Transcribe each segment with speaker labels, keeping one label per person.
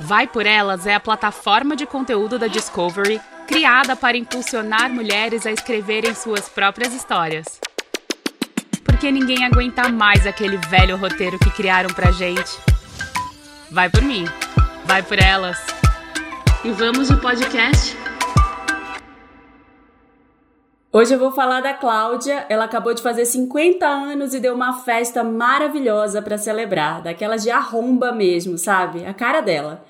Speaker 1: Vai por Elas é a plataforma de conteúdo da Discovery criada para impulsionar mulheres a escreverem suas próprias histórias. Porque ninguém aguenta mais aquele velho roteiro que criaram pra gente. Vai por mim, vai por elas. E vamos no podcast?
Speaker 2: Hoje eu vou falar da Cláudia. Ela acabou de fazer 50 anos e deu uma festa maravilhosa para celebrar, daquelas de arromba mesmo, sabe? A cara dela.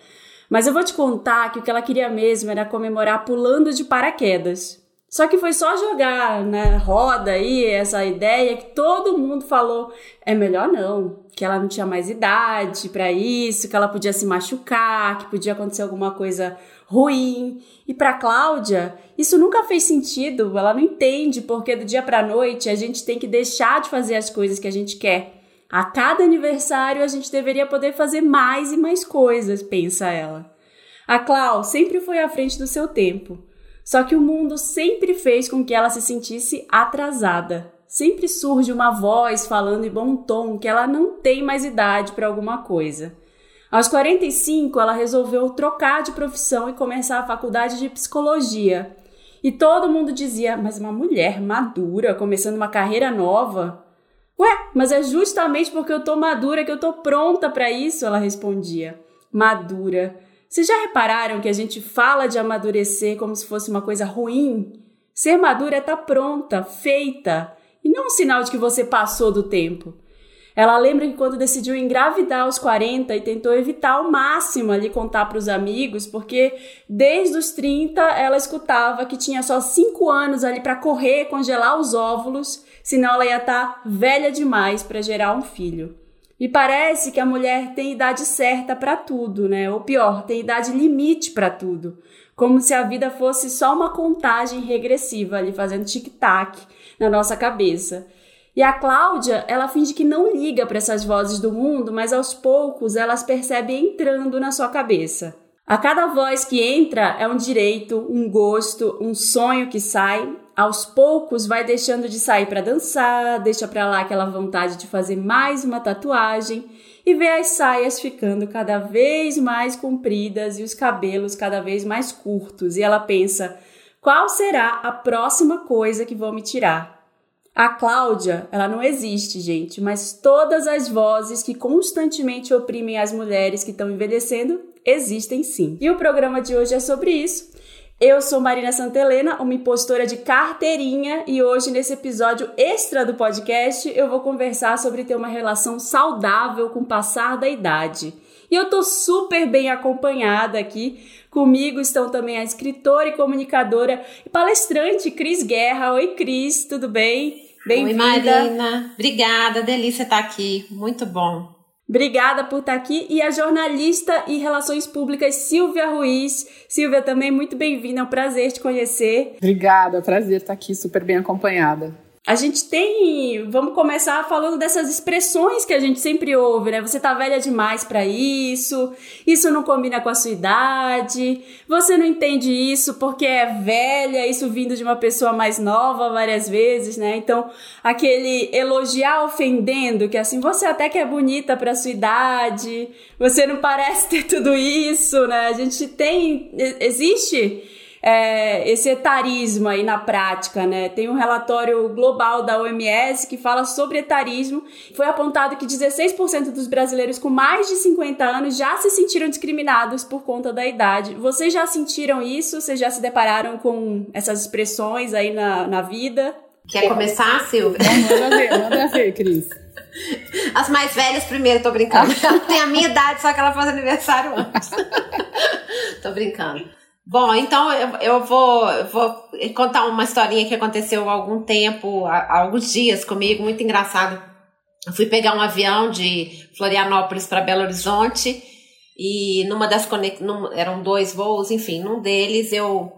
Speaker 2: Mas eu vou te contar que o que ela queria mesmo era comemorar pulando de paraquedas. Só que foi só jogar na roda aí essa ideia que todo mundo falou: é melhor não, que ela não tinha mais idade para isso, que ela podia se machucar, que podia acontecer alguma coisa ruim. E para Cláudia, isso nunca fez sentido. Ela não entende porque do dia para noite a gente tem que deixar de fazer as coisas que a gente quer. A cada aniversário a gente deveria poder fazer mais e mais coisas, pensa ela. A Clau sempre foi à frente do seu tempo. Só que o mundo sempre fez com que ela se sentisse atrasada. Sempre surge uma voz falando em bom tom que ela não tem mais idade para alguma coisa. Aos 45, ela resolveu trocar de profissão e começar a faculdade de psicologia. E todo mundo dizia: Mas uma mulher madura, começando uma carreira nova? Ué, mas é justamente porque eu tô madura que eu tô pronta para isso, ela respondia. Madura. Vocês já repararam que a gente fala de amadurecer como se fosse uma coisa ruim? Ser madura é estar tá pronta, feita, e não um sinal de que você passou do tempo. Ela lembra que quando decidiu engravidar aos 40 e tentou evitar ao máximo ali contar para os amigos, porque desde os 30 ela escutava que tinha só 5 anos ali para correr, congelar os óvulos, senão ela ia estar tá velha demais para gerar um filho. E parece que a mulher tem idade certa para tudo, né? Ou pior, tem idade limite para tudo. Como se a vida fosse só uma contagem regressiva ali fazendo tic-tac na nossa cabeça. E a Cláudia, ela finge que não liga para essas vozes do mundo, mas aos poucos elas percebem entrando na sua cabeça. A cada voz que entra é um direito, um gosto, um sonho que sai. Aos poucos vai deixando de sair para dançar, deixa para lá aquela vontade de fazer mais uma tatuagem e vê as saias ficando cada vez mais compridas e os cabelos cada vez mais curtos. E ela pensa: qual será a próxima coisa que vou me tirar? A Cláudia, ela não existe, gente, mas todas as vozes que constantemente oprimem as mulheres que estão envelhecendo existem sim. E o programa de hoje é sobre isso. Eu sou Marina Santelena, uma impostora de carteirinha, e hoje, nesse episódio extra do podcast, eu vou conversar sobre ter uma relação saudável com o passar da idade. E eu tô super bem acompanhada aqui. Comigo estão também a escritora e comunicadora e palestrante Cris Guerra. Oi, Cris, tudo bem?
Speaker 3: Bem-vinda. Oi, Marina. Obrigada, delícia estar aqui. Muito bom.
Speaker 2: Obrigada por estar aqui. E a jornalista e relações públicas Silvia Ruiz. Silvia, também muito bem-vinda. É um prazer te conhecer.
Speaker 4: Obrigada, prazer estar aqui, super bem acompanhada.
Speaker 2: A gente tem, vamos começar falando dessas expressões que a gente sempre ouve, né? Você tá velha demais para isso, isso não combina com a sua idade, você não entende isso porque é velha, isso vindo de uma pessoa mais nova várias vezes, né? Então, aquele elogiar ofendendo, que assim, você até que é bonita para sua idade, você não parece ter tudo isso, né? A gente tem, existe é, esse etarismo aí na prática, né? Tem um relatório global da OMS que fala sobre etarismo. Foi apontado que 16% dos brasileiros com mais de 50 anos já se sentiram discriminados por conta da idade. Vocês já sentiram isso? Vocês já se depararam com essas expressões aí na, na vida?
Speaker 3: Quer começar, Silvia?
Speaker 4: Manda ver, manda ver, Cris.
Speaker 3: As mais velhas primeiro, tô brincando. Ela tem a minha idade, só que ela faz aniversário antes. tô brincando. Bom, então eu, eu vou, vou contar uma historinha que aconteceu há algum tempo, há, há alguns dias comigo, muito engraçado. Eu fui pegar um avião de Florianópolis para Belo Horizonte e numa das. Num, eram dois voos, enfim, num deles eu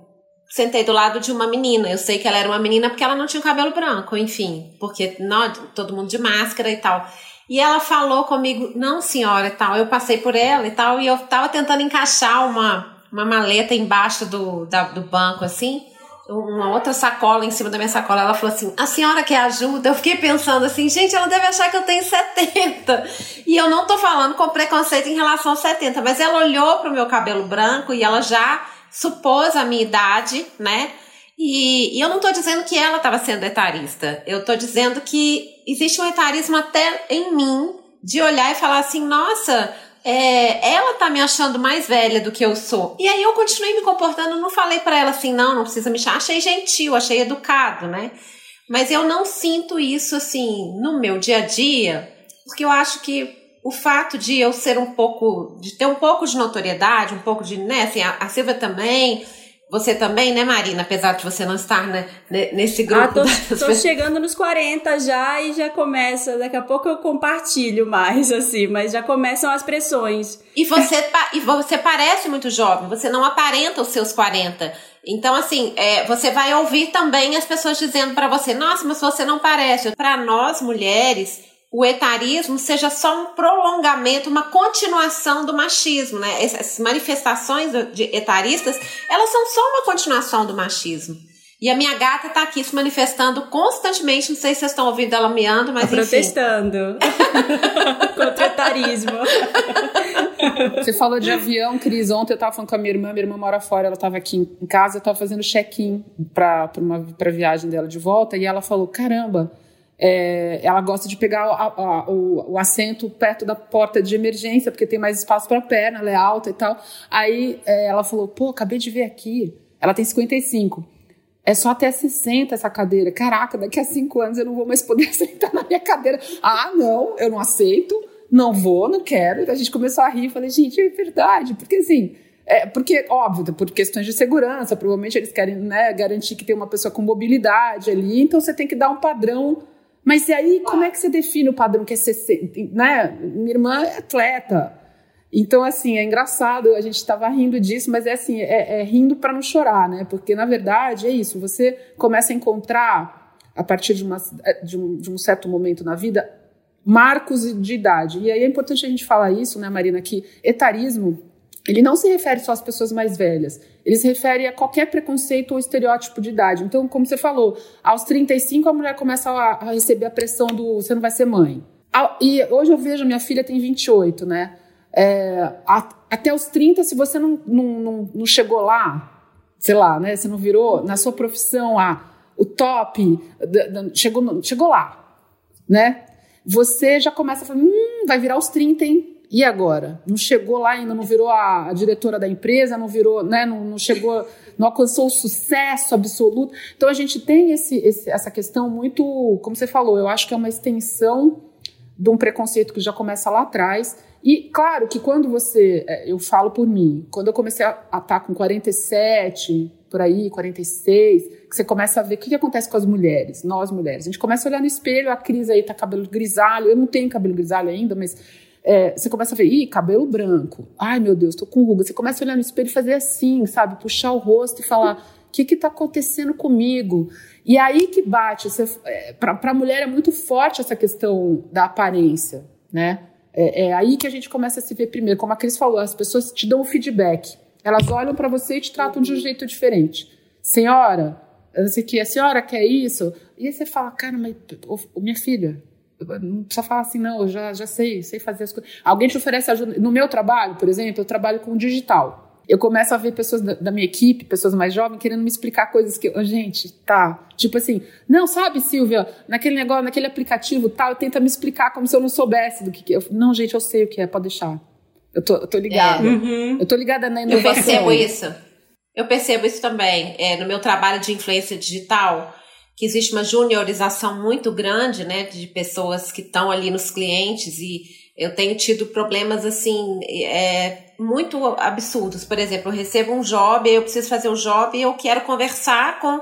Speaker 3: sentei do lado de uma menina. Eu sei que ela era uma menina porque ela não tinha o cabelo branco, enfim, porque não, todo mundo de máscara e tal. E ela falou comigo, não senhora e tal. Eu passei por ela e tal, e eu tava tentando encaixar uma uma maleta embaixo do, da, do banco, assim, uma outra sacola em cima da minha sacola. Ela falou assim: A senhora quer ajuda? Eu fiquei pensando assim, gente, ela deve achar que eu tenho 70. E eu não tô falando com preconceito em relação aos 70, mas ela olhou pro meu cabelo branco e ela já supôs a minha idade, né? E, e eu não tô dizendo que ela estava sendo etarista. Eu tô dizendo que existe um etarismo até em mim de olhar e falar assim, nossa, é, ela tá me achando mais velha do que eu sou. E aí eu continuei me comportando, não falei para ela assim, não, não precisa me chamar. Achei gentil, achei educado, né? Mas eu não sinto isso assim no meu dia a dia, porque eu acho que o fato de eu ser um pouco, de ter um pouco de notoriedade, um pouco de, né, assim, a, a Silvia também, você também, né, Marina? Apesar de você não estar né, nesse grupo. Ah,
Speaker 2: tô, tô chegando nos 40 já e já começa. Daqui a pouco eu compartilho mais, assim, mas já começam as pressões.
Speaker 3: E você, e você parece muito jovem, você não aparenta os seus 40. Então, assim, é, você vai ouvir também as pessoas dizendo para você: nossa, mas você não parece. Para nós mulheres, o etarismo seja só um prolongamento, uma continuação do machismo, né? Essas manifestações de etaristas, elas são só uma continuação do machismo. E a minha gata tá aqui se manifestando constantemente, não sei se vocês estão ouvindo ela miando, mas tá
Speaker 2: protestando contra o etarismo.
Speaker 4: Você falou de avião, Cris. Ontem eu tava falando com a minha irmã, minha irmã mora fora, ela tava aqui em casa, eu tava fazendo check-in pra, pra, uma, pra viagem dela de volta, e ela falou, caramba, é, ela gosta de pegar a, a, o, o, assento perto da porta de emergência, porque tem mais espaço para a perna, ela é alta e tal. Aí é, ela falou: pô, acabei de ver aqui. Ela tem 55. É só até 60 essa cadeira. Caraca, daqui a cinco anos eu não vou mais poder sentar na minha cadeira. Ah, não, eu não aceito, não vou, não quero. A gente começou a rir. Falei, gente, é verdade, porque assim. É, porque, óbvio, por questões de segurança, provavelmente eles querem né, garantir que tem uma pessoa com mobilidade ali, então você tem que dar um padrão mas e aí, como é que você define o padrão que é 60? Né? Minha irmã é atleta. Então, assim, é engraçado, a gente estava rindo disso, mas é assim, é, é rindo para não chorar, né? Porque, na verdade, é isso, você começa a encontrar, a partir de, uma, de, um, de um certo momento na vida, marcos de idade. E aí é importante a gente falar isso, né, Marina, que etarismo ele não se refere só às pessoas mais velhas, ele se refere a qualquer preconceito ou estereótipo de idade. Então, como você falou, aos 35 a mulher começa a, receber a pressão do você não vai ser mãe. E hoje eu vejo, minha filha tem 28, né? É, até os 30, se você não, não, não, não, chegou lá, sei lá, né? Você não virou na sua profissão a, o top, chegou, chegou lá, né? Você já começa a falar, hum, vai virar os 30, hein? E agora? Não chegou lá ainda, não virou a, a diretora da empresa, não virou, né? Não, não, chegou, não alcançou o sucesso absoluto. Então a gente tem esse, esse, essa questão muito, como você falou, eu acho que é uma extensão de um preconceito que já começa lá atrás. E claro que quando você, é, eu falo por mim, quando eu comecei a estar tá com 47, por aí, 46, que você começa a ver o que, que acontece com as mulheres, nós mulheres. A gente começa a olhar no espelho, a Cris aí tá cabelo grisalho, eu não tenho cabelo grisalho ainda, mas é, você começa a ver, ih, cabelo branco. Ai, meu Deus, tô com ruga. Você começa a olhar no espelho e fazer assim, sabe? Puxar o rosto e falar, o que que tá acontecendo comigo? E aí que bate. É, Para a mulher é muito forte essa questão da aparência, né? É, é, aí que a gente começa a se ver primeiro. Como a Cris falou, as pessoas te dão o feedback. Elas olham para você e te tratam de um jeito diferente. Senhora, eu sei que a senhora quer isso. E aí você fala, cara, mas minha filha, não precisa falar assim, não, eu já, já sei, sei fazer as coisas. Alguém te oferece ajuda. No meu trabalho, por exemplo, eu trabalho com digital. Eu começo a ver pessoas da, da minha equipe, pessoas mais jovens, querendo me explicar coisas que, oh, gente, tá. Tipo assim, não, sabe, Silvia, naquele negócio, naquele aplicativo tal, tenta me explicar como se eu não soubesse do que, que é. Não, gente, eu sei o que é, pode deixar. Eu tô, eu tô ligada. É. Uhum. Eu tô ligada na inovação.
Speaker 3: Eu percebo isso. Eu percebo isso também. É, no meu trabalho de influência digital, que existe uma juniorização muito grande, né, de pessoas que estão ali nos clientes e eu tenho tido problemas assim é, muito absurdos. Por exemplo, eu recebo um job, eu preciso fazer um job e eu quero conversar com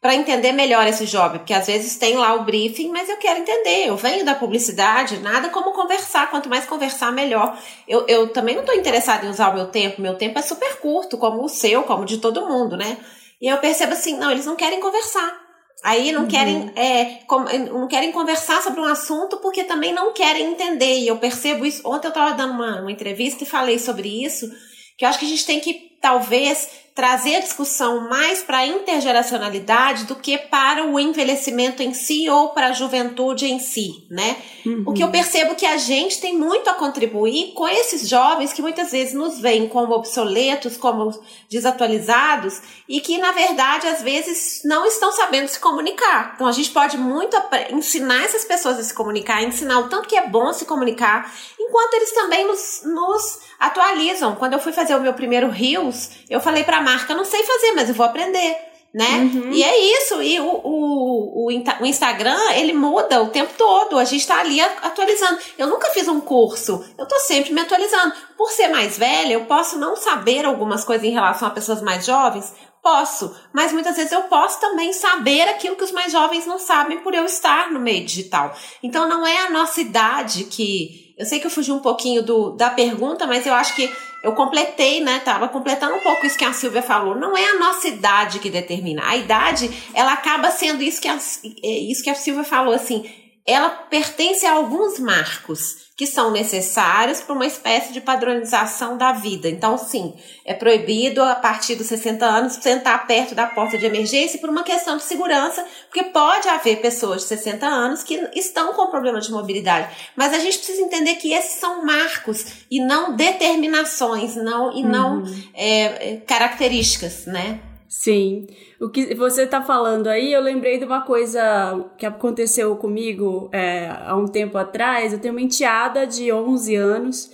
Speaker 3: para entender melhor esse job, porque às vezes tem lá o briefing, mas eu quero entender. Eu venho da publicidade, nada como conversar. Quanto mais conversar, melhor. Eu, eu também não estou interessada em usar o meu tempo. Meu tempo é super curto, como o seu, como de todo mundo, né? E eu percebo assim, não, eles não querem conversar. Aí não uhum. querem, é, com, não querem conversar sobre um assunto porque também não querem entender. E eu percebo isso. Ontem eu estava dando uma, uma entrevista e falei sobre isso, que eu acho que a gente tem que, talvez, trazer a discussão mais para a intergeracionalidade do que para o envelhecimento em si ou para a juventude em si, né? Uhum. O que eu percebo que a gente tem muito a contribuir com esses jovens que muitas vezes nos veem como obsoletos, como desatualizados e que na verdade às vezes não estão sabendo se comunicar. Então a gente pode muito ensinar essas pessoas a se comunicar, ensinar o tanto que é bom se comunicar, enquanto eles também nos, nos atualizam. Quando eu fui fazer o meu primeiro Rios, eu falei para a marca, não sei fazer, mas eu vou aprender, né? Uhum. E é isso. E o, o, o, o, Instagram, ele muda o tempo todo. A gente está ali atualizando. Eu nunca fiz um curso. Eu tô sempre me atualizando. Por ser mais velha, eu posso não saber algumas coisas em relação a pessoas mais jovens. Posso, mas muitas vezes eu posso também saber aquilo que os mais jovens não sabem por eu estar no meio digital. Então não é a nossa idade que eu sei que eu fugi um pouquinho do, da pergunta, mas eu acho que eu completei, né? Tava completando um pouco isso que a Silvia falou. Não é a nossa idade que determina. A idade, ela acaba sendo isso que a, é isso que a Silvia falou, assim. Ela pertence a alguns marcos que são necessários para uma espécie de padronização da vida. Então, sim, é proibido a partir dos 60 anos sentar perto da porta de emergência por uma questão de segurança, porque pode haver pessoas de 60 anos que estão com problemas de mobilidade. Mas a gente precisa entender que esses são marcos e não determinações, não e não uhum. é, características, né?
Speaker 2: Sim. O que você está falando aí, eu lembrei de uma coisa que aconteceu comigo é, há um tempo atrás. Eu tenho uma enteada de 11 anos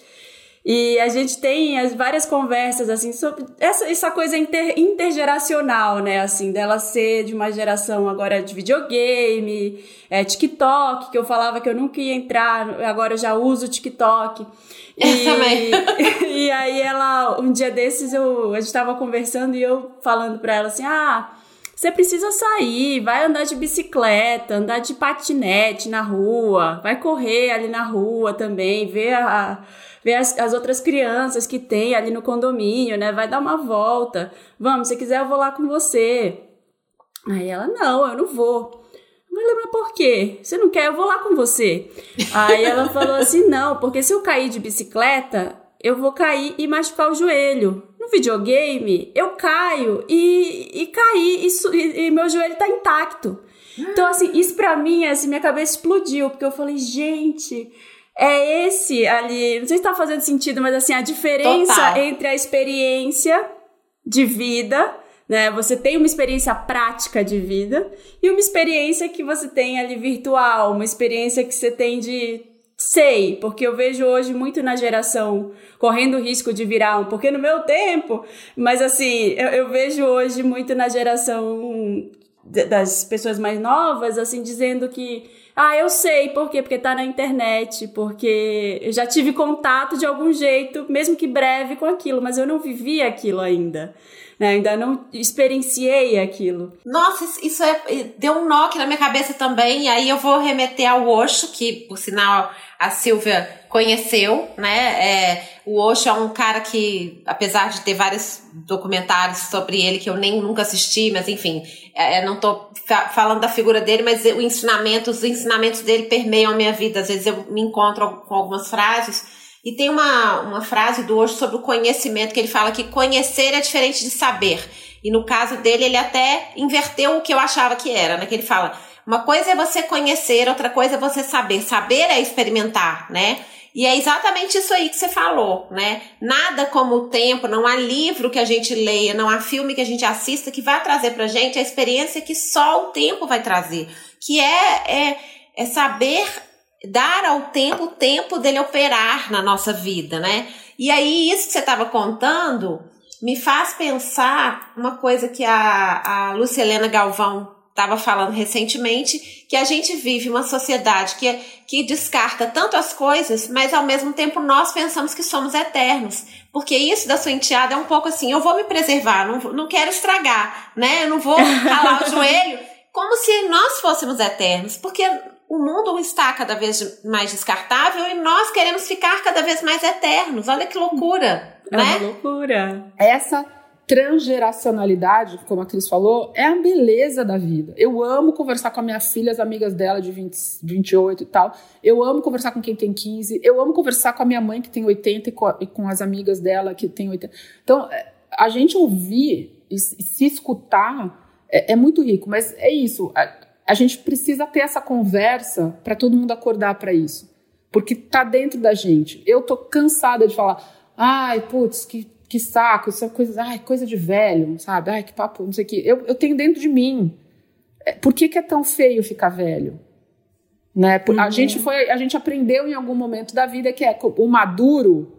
Speaker 2: e a gente tem as várias conversas assim sobre essa, essa coisa inter, intergeracional, né? Assim, dela ser de uma geração agora de videogame, é, TikTok, que eu falava que eu nunca ia entrar, agora eu já uso TikTok.
Speaker 3: E, também.
Speaker 2: e aí ela, um dia desses, eu, a gente tava conversando e eu falando pra ela assim, ah, você precisa sair, vai andar de bicicleta, andar de patinete na rua, vai correr ali na rua também, ver, a, ver as, as outras crianças que tem ali no condomínio, né? Vai dar uma volta. Vamos, se quiser eu vou lá com você. Aí ela, não, eu não vou. Falei, mas por quê? Você não quer? Eu vou lá com você. Aí ela falou assim: não, porque se eu cair de bicicleta, eu vou cair e machucar o joelho. No videogame, eu caio e, e caí e, e, e meu joelho tá intacto. Então, assim, isso pra mim, assim, minha cabeça explodiu, porque eu falei, gente, é esse ali. Não sei se tá fazendo sentido, mas assim, a diferença Total. entre a experiência de vida né? Você tem uma experiência prática de vida e uma experiência que você tem ali virtual, uma experiência que você tem de sei, porque eu vejo hoje muito na geração correndo o risco de virar um, porque no meu tempo, mas assim, eu, eu vejo hoje muito na geração das pessoas mais novas, assim, dizendo que ah, eu sei por quê, porque tá na internet, porque eu já tive contato de algum jeito, mesmo que breve, com aquilo, mas eu não vivi aquilo ainda né? Ainda não experienciei aquilo.
Speaker 3: Nossa, isso é, deu um nó aqui na minha cabeça também, e aí eu vou remeter ao Osho, que por sinal a Silvia conheceu, né? É, o Osho é um cara que, apesar de ter vários documentários sobre ele que eu nem nunca assisti, mas enfim, é, não tô fa falando da figura dele, mas o ensinamento, os ensinamentos dele permeiam a minha vida. Às vezes eu me encontro com algumas frases e tem uma, uma frase do hoje sobre o conhecimento, que ele fala que conhecer é diferente de saber. E no caso dele, ele até inverteu o que eu achava que era, né? Que ele fala: uma coisa é você conhecer, outra coisa é você saber. Saber é experimentar, né? E é exatamente isso aí que você falou, né? Nada como o tempo, não há livro que a gente leia, não há filme que a gente assista que vai trazer pra gente a experiência que só o tempo vai trazer. Que é, é, é saber dar ao tempo o tempo dele operar na nossa vida, né? E aí, isso que você estava contando me faz pensar uma coisa que a, a Lucielena Galvão estava falando recentemente, que a gente vive uma sociedade que, que descarta tanto as coisas, mas ao mesmo tempo nós pensamos que somos eternos. Porque isso da sua enteada é um pouco assim, eu vou me preservar, não, não quero estragar, né? Eu não vou ralar o joelho, como se nós fôssemos eternos. Porque o mundo está cada vez mais descartável e nós queremos ficar cada vez mais eternos. Olha que loucura,
Speaker 2: é
Speaker 3: né?
Speaker 2: Uma loucura.
Speaker 4: Essa transgeracionalidade, como a Cris falou, é a beleza da vida. Eu amo conversar com a minha filha, as amigas dela de 20, 28 e tal. Eu amo conversar com quem tem 15. Eu amo conversar com a minha mãe, que tem 80, e com, e com as amigas dela, que tem 80. Então, é, a gente ouvir e se escutar é, é muito rico, mas é isso. A, a gente precisa ter essa conversa para todo mundo acordar para isso. Porque tá dentro da gente. Eu tô cansada de falar, ai, putz, que, que saco, isso é coisa, ai, coisa de velho, sabe? Ai, que papo, não sei o quê. Eu, eu tenho dentro de mim. É, por que, que é tão feio ficar velho? Né? Uhum. A, gente foi, a gente aprendeu em algum momento da vida que é o maduro,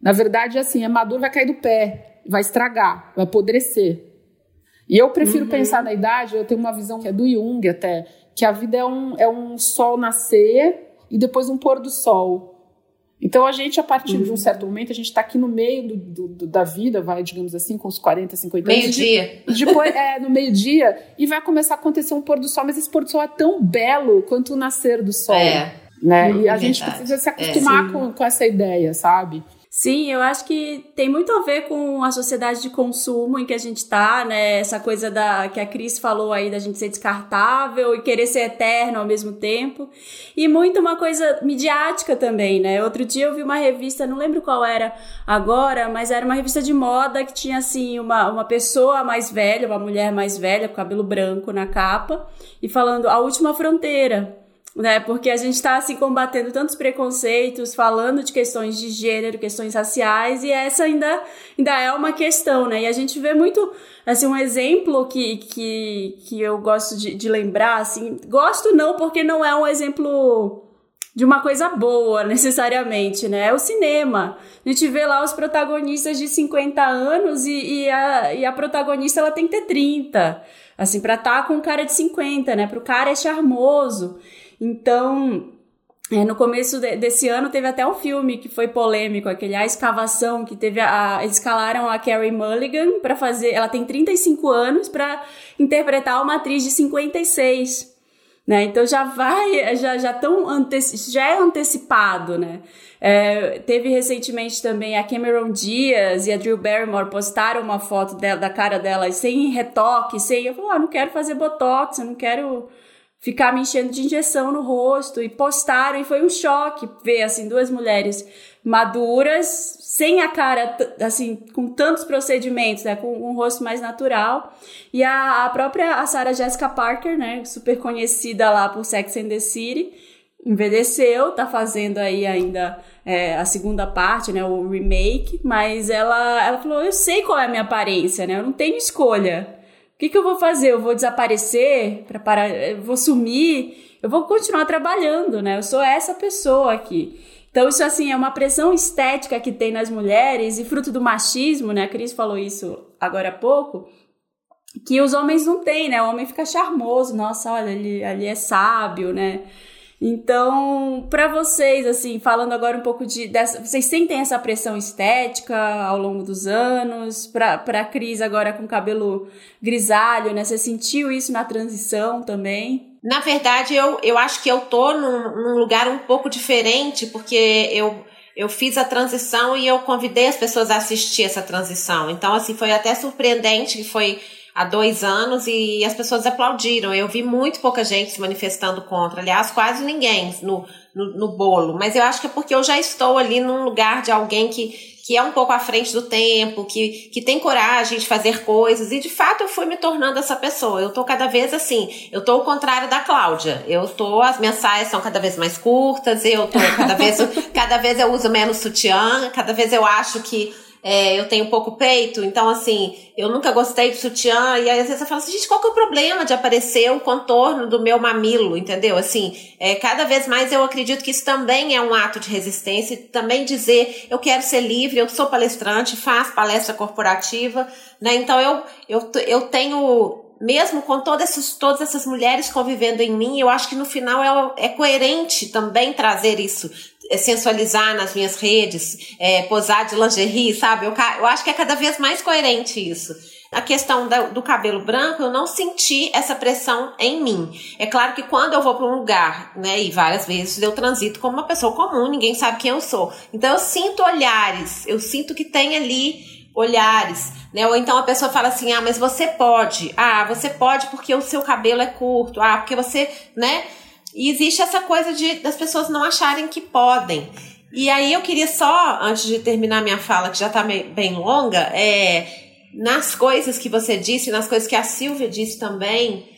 Speaker 4: na verdade, é assim, é maduro, vai cair do pé, vai estragar, vai apodrecer. E eu prefiro uhum. pensar na idade, eu tenho uma visão que é do Jung até, que a vida é um, é um sol nascer e depois um pôr do sol. Então a gente, a partir uhum. de um uhum. certo momento, a gente está aqui no meio do, do, do, da vida, vai, digamos assim, com uns 40, 50
Speaker 3: anos. Meio-dia.
Speaker 4: De, depois, é, no meio-dia, e vai começar a acontecer um pôr do sol, mas esse pôr do sol é tão belo quanto o nascer do sol. É. Né? e a verdade. gente precisa se acostumar é, com, com essa ideia, sabe?
Speaker 2: Sim, eu acho que tem muito a ver com a sociedade de consumo em que a gente tá, né? Essa coisa da que a Cris falou aí da gente ser descartável e querer ser eterno ao mesmo tempo. E muito uma coisa midiática também, né? Outro dia eu vi uma revista, não lembro qual era agora, mas era uma revista de moda que tinha assim uma, uma pessoa mais velha, uma mulher mais velha, com cabelo branco na capa, e falando a última fronteira né? Porque a gente está assim combatendo tantos preconceitos, falando de questões de gênero, questões raciais, e essa ainda, ainda é uma questão, né? E a gente vê muito, assim, um exemplo que, que, que eu gosto de, de lembrar, assim, gosto não porque não é um exemplo de uma coisa boa, necessariamente, né? É o cinema. A gente vê lá os protagonistas de 50 anos e, e, a, e a protagonista ela tem que ter 30. Assim, pra estar tá com um cara de 50, né? Pro cara é charmoso. Então, é, no começo de, desse ano teve até um filme que foi polêmico, aquele A Escavação, que teve a, a escalaram a Carrie Mulligan para fazer, ela tem 35 anos para interpretar uma atriz de 56. Né? Então já vai, já já tão anteci, já é antecipado, né? É, teve recentemente também a Cameron Diaz e a Drew Barrymore postaram uma foto dela, da cara delas sem retoque, sem. Eu falei, ah, não quero fazer botox, eu não quero ficar me enchendo de injeção no rosto e postaram e foi um choque ver assim duas mulheres maduras sem a cara assim com tantos procedimentos né com um rosto mais natural. E a, a própria a Sarah Jessica Parker né super conhecida lá por Sex and the City envelheceu tá fazendo aí ainda é, a segunda parte né o remake mas ela ela falou eu sei qual é a minha aparência né eu não tenho escolha que, que eu vou fazer? Eu vou desaparecer? Para parar? Eu vou sumir? Eu vou continuar trabalhando, né? Eu sou essa pessoa aqui. Então, isso assim é uma pressão estética que tem nas mulheres e fruto do machismo, né? A Cris falou isso agora há pouco, que os homens não têm, né? O homem fica charmoso, nossa, olha, ele ali é sábio, né? Então, para vocês, assim, falando agora um pouco de. Dessa, vocês sentem essa pressão estética ao longo dos anos? Para a Cris, agora com cabelo grisalho, né? Você sentiu isso na transição também?
Speaker 3: Na verdade, eu, eu acho que eu tô num, num lugar um pouco diferente, porque eu, eu fiz a transição e eu convidei as pessoas a assistir essa transição. Então, assim, foi até surpreendente que foi há dois anos e as pessoas aplaudiram. Eu vi muito pouca gente se manifestando contra, aliás, quase ninguém no, no, no, bolo. Mas eu acho que é porque eu já estou ali num lugar de alguém que, que é um pouco à frente do tempo, que, que tem coragem de fazer coisas, e de fato eu fui me tornando essa pessoa. Eu tô cada vez assim, eu tô o contrário da Cláudia. Eu tô, as saias são cada vez mais curtas, eu tô cada vez, cada vez eu uso menos sutiã, cada vez eu acho que é, eu tenho pouco peito, então assim, eu nunca gostei de sutiã, e aí às vezes eu falo assim, gente, qual que é o problema de aparecer o contorno do meu mamilo, entendeu? Assim, é, cada vez mais eu acredito que isso também é um ato de resistência, também dizer, eu quero ser livre, eu sou palestrante, faço palestra corporativa, né? Então eu, eu, eu tenho mesmo com todas essas, todas essas mulheres convivendo em mim, eu acho que no final é, é coerente também trazer isso sensualizar nas minhas redes, é, posar de lingerie, sabe? Eu, eu acho que é cada vez mais coerente isso. A questão da, do cabelo branco, eu não senti essa pressão em mim. É claro que quando eu vou para um lugar, né, e várias vezes eu transito como uma pessoa comum, ninguém sabe quem eu sou. Então eu sinto olhares, eu sinto que tem ali olhares, né? Ou então a pessoa fala assim: "Ah, mas você pode. Ah, você pode porque o seu cabelo é curto. Ah, porque você, né? E existe essa coisa de das pessoas não acharem que podem. E aí eu queria só, antes de terminar minha fala, que já está bem longa, é, nas coisas que você disse, nas coisas que a Silvia disse também,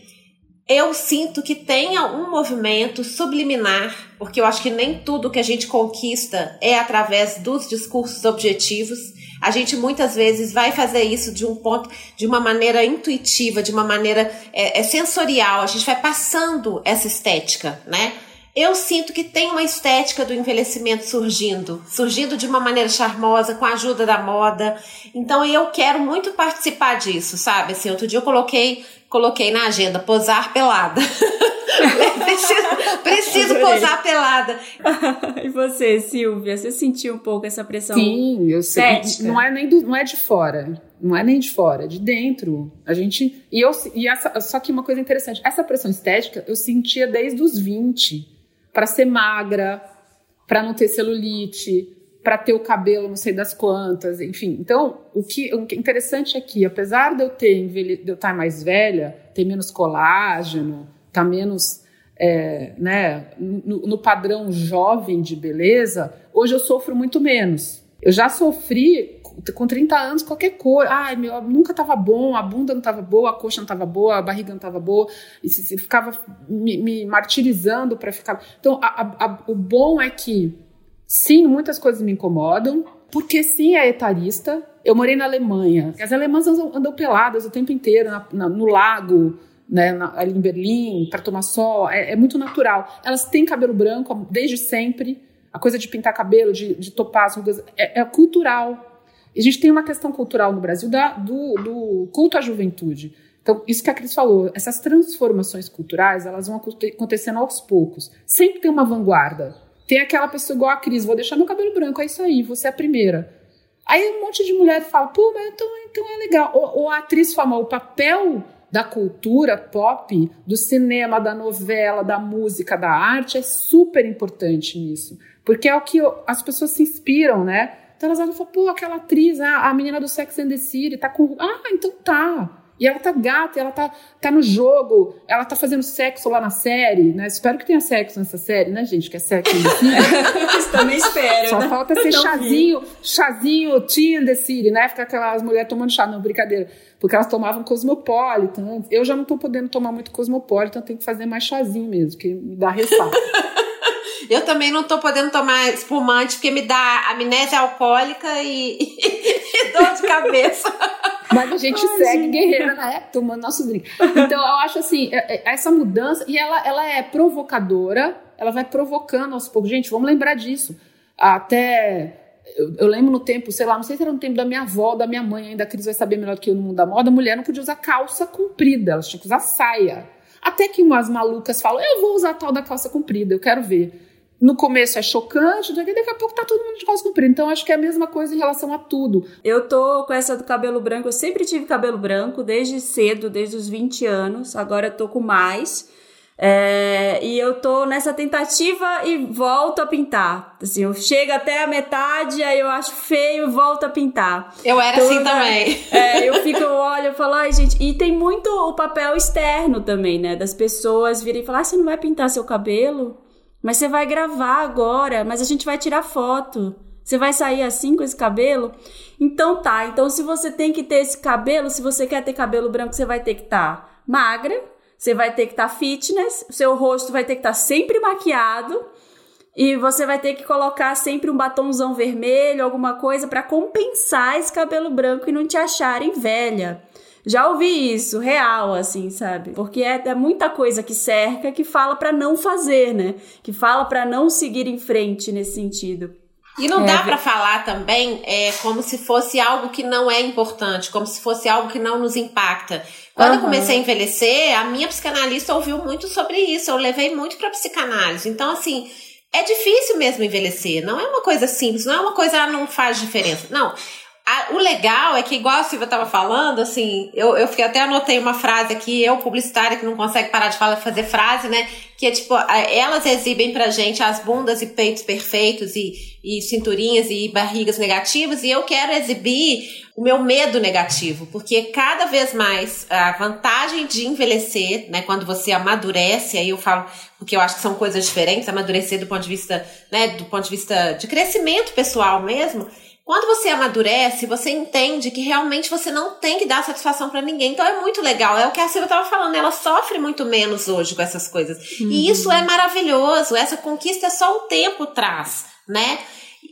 Speaker 3: eu sinto que tenha um movimento subliminar, porque eu acho que nem tudo que a gente conquista é através dos discursos objetivos. A gente muitas vezes vai fazer isso de um ponto, de uma maneira intuitiva, de uma maneira é, é sensorial. A gente vai passando essa estética, né? Eu sinto que tem uma estética do envelhecimento surgindo, surgindo de uma maneira charmosa, com a ajuda da moda. Então eu quero muito participar disso, sabe? Assim, outro dia eu coloquei, coloquei na agenda posar pelada. preciso preciso posar pelada.
Speaker 2: e você, Silvia, você sentiu um pouco essa pressão?
Speaker 4: Sim, eu sei. Não é nem do, não é de fora. Não é nem de fora, é de dentro. A gente. E eu e essa, só que uma coisa interessante, essa pressão estética eu sentia desde os 20 para ser magra, para não ter celulite, para ter o cabelo não sei das quantas, enfim. Então, o que, o que é interessante é que, apesar de eu ter de eu estar mais velha, ter menos colágeno, estar tá menos é, né, no, no padrão jovem de beleza, hoje eu sofro muito menos. Eu já sofri com 30 anos qualquer coisa. Ai, meu, nunca estava bom, a bunda não estava boa, a coxa não estava boa, a barriga não estava boa. E se, se ficava me, me martirizando para ficar. Então, a, a, o bom é que, sim, muitas coisas me incomodam, porque sim, é etarista. Eu morei na Alemanha. As alemãs andam, andam peladas o tempo inteiro na, na, no lago. Né, na, ali em Berlim, para tomar sol, é, é muito natural. Elas têm cabelo branco desde sempre. A coisa de pintar cabelo, de, de topar as rugas, é, é cultural. A gente tem uma questão cultural no Brasil da, do, do culto à juventude. Então, isso que a Cris falou, essas transformações culturais, elas vão acontecendo aos poucos. Sempre tem uma vanguarda. Tem aquela pessoa igual a Cris, vou deixar meu cabelo branco, é isso aí, você é a primeira. Aí um monte de mulher fala, pô, mas então, então é legal. Ou, ou a atriz fala, o papel da cultura pop, do cinema, da novela, da música, da arte é super importante nisso. Porque é o que as pessoas se inspiram, né? Então elas falam, pô, aquela atriz, a, a menina do Sex and the City, tá com. Ah, então tá. E ela tá gata, ela tá, tá no jogo, ela tá fazendo sexo lá na série, né? Espero que tenha sexo nessa série, né, gente? Que é sexo
Speaker 2: City. também espero.
Speaker 4: Só
Speaker 2: né?
Speaker 4: falta ser chazinho, vi. chazinho tea the city, né? Ficar aquelas mulheres tomando chá, não, brincadeira. Porque elas tomavam cosmopolitan. Eu já não tô podendo tomar muito cosmopolitan, tenho que fazer mais chazinho mesmo, que me dá ressaca.
Speaker 3: Eu também não tô podendo tomar espumante porque me dá amnésia alcoólica e, e dor de cabeça.
Speaker 4: Mas a gente Ai, segue gente. guerreira, né? Tomando nosso drink. Então, eu acho assim, é, é, essa mudança, e ela, ela é provocadora, ela vai provocando aos poucos. Gente, vamos lembrar disso. Até. Eu, eu, lembro no tempo, sei lá, não sei se era no tempo da minha avó, da minha mãe, ainda a Cris vai saber melhor do que eu no mundo da moda, a mulher não podia usar calça comprida, elas tinham que usar saia. Até que umas malucas falam, eu vou usar a tal da calça comprida, eu quero ver no começo é chocante, daqui a pouco tá todo mundo de calça comprida. Então acho que é a mesma coisa em relação a tudo.
Speaker 2: Eu tô com essa do cabelo branco, eu sempre tive cabelo branco desde cedo, desde os 20 anos. Agora eu tô com mais. É, e eu tô nessa tentativa e volto a pintar. Assim, eu chego até a metade, aí eu acho feio e volto a pintar.
Speaker 3: Eu era então, assim também.
Speaker 2: É, eu fico, eu olho e falo, ai, gente. E tem muito o papel externo também, né? Das pessoas virem e falar, ah, você não vai pintar seu cabelo? Mas você vai gravar agora, mas a gente vai tirar foto. Você vai sair assim com esse cabelo? Então tá. Então se você tem que ter esse cabelo, se você quer ter cabelo branco, você vai ter que estar tá magra, você vai ter que estar tá fitness, seu rosto vai ter que estar tá sempre maquiado e você vai ter que colocar sempre um batomzão vermelho, alguma coisa para compensar esse cabelo branco e não te acharem velha. Já ouvi isso, real, assim, sabe? Porque é, é muita coisa que cerca que fala para não fazer, né? Que fala para não seguir em frente nesse sentido.
Speaker 3: E não é, dá para falar também é, como se fosse algo que não é importante, como se fosse algo que não nos impacta. Quando uhum. eu comecei a envelhecer, a minha psicanalista ouviu muito sobre isso, eu levei muito para psicanálise. Então, assim, é difícil mesmo envelhecer, não é uma coisa simples, não é uma coisa, ah, não faz diferença. Não, o legal é que, igual a Silvia estava falando, assim, eu, eu fiquei, até anotei uma frase aqui, eu, publicitária, que não consegue parar de falar, fazer frase, né? Que é tipo, elas exibem pra gente as bundas e peitos perfeitos e e cinturinhas e barrigas negativas, e eu quero exibir o meu medo negativo, porque cada vez mais a vantagem de envelhecer, né, quando você amadurece, aí eu falo, porque eu acho que são coisas diferentes, amadurecer do ponto de vista, né, do ponto de vista de crescimento pessoal mesmo, quando você amadurece, você entende que realmente você não tem que dar satisfação para ninguém. Então é muito legal. É o que a Silvia estava falando, ela sofre muito menos hoje com essas coisas. Uhum. E isso é maravilhoso. Essa conquista é só o tempo traz, né?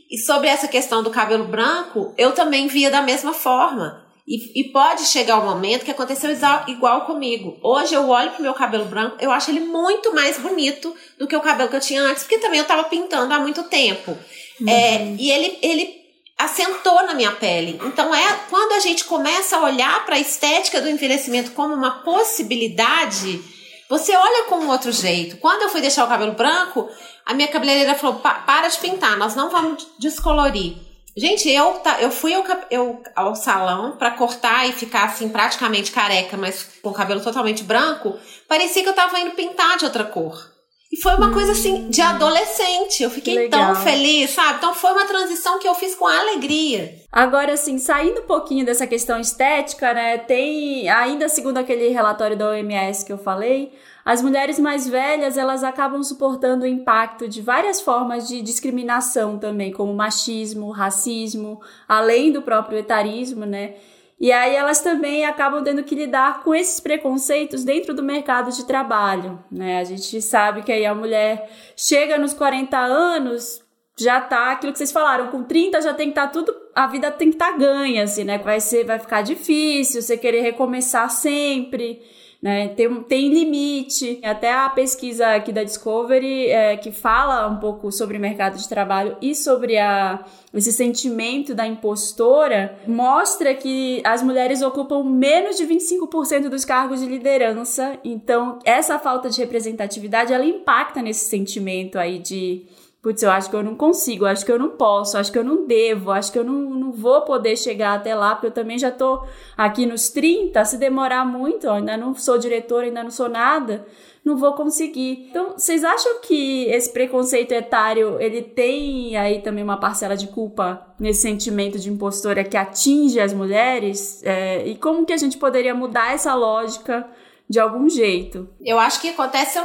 Speaker 3: E sobre essa questão do cabelo branco, eu também via da mesma forma. E, e, pode chegar o um momento que aconteceu igual comigo. Hoje eu olho pro meu cabelo branco, eu acho ele muito mais bonito do que o cabelo que eu tinha antes, porque também eu tava pintando há muito tempo. Uhum. É, e ele, ele assentou na minha pele. Então é quando a gente começa a olhar para a estética do envelhecimento como uma possibilidade, você olha com outro jeito. Quando eu fui deixar o cabelo branco, a minha cabeleireira falou: "Para de pintar, nós não vamos descolorir". Gente, eu, eu fui ao, eu, ao salão para cortar e ficar assim praticamente careca, mas com o cabelo totalmente branco. Parecia que eu tava indo pintar de outra cor. E foi uma hum. coisa assim de adolescente. Eu fiquei tão feliz, sabe? Então foi uma transição que eu fiz com alegria.
Speaker 2: Agora, assim, saindo um pouquinho dessa questão estética, né? Tem, ainda segundo aquele relatório da OMS que eu falei, as mulheres mais velhas elas acabam suportando o impacto de várias formas de discriminação também, como machismo, racismo, além do próprio etarismo, né? E aí elas também acabam tendo que lidar com esses preconceitos dentro do mercado de trabalho, né? A gente sabe que aí a mulher chega nos 40 anos, já tá aquilo que vocês falaram, com 30 já tem que estar tá tudo, a vida tem que estar tá ganha, assim, né? Vai ser, vai ficar difícil, você querer recomeçar sempre né? Tem, tem limite. Até a pesquisa aqui da Discovery, é, que fala um pouco sobre o mercado de trabalho e sobre a, esse sentimento da impostora, mostra que as mulheres ocupam menos de 25% dos cargos de liderança. Então, essa falta de representatividade, ela impacta nesse sentimento aí de putz, eu acho que eu não consigo, acho que eu não posso, acho que eu não devo, acho que eu não, não vou poder chegar até lá, porque eu também já tô aqui nos 30, se demorar muito, ó, ainda não sou diretora, ainda não sou nada, não vou conseguir. Então, vocês acham que esse preconceito etário, ele tem aí também uma parcela de culpa nesse sentimento de impostora que atinge as mulheres? É, e como que a gente poderia mudar essa lógica de algum jeito?
Speaker 3: Eu acho que acontece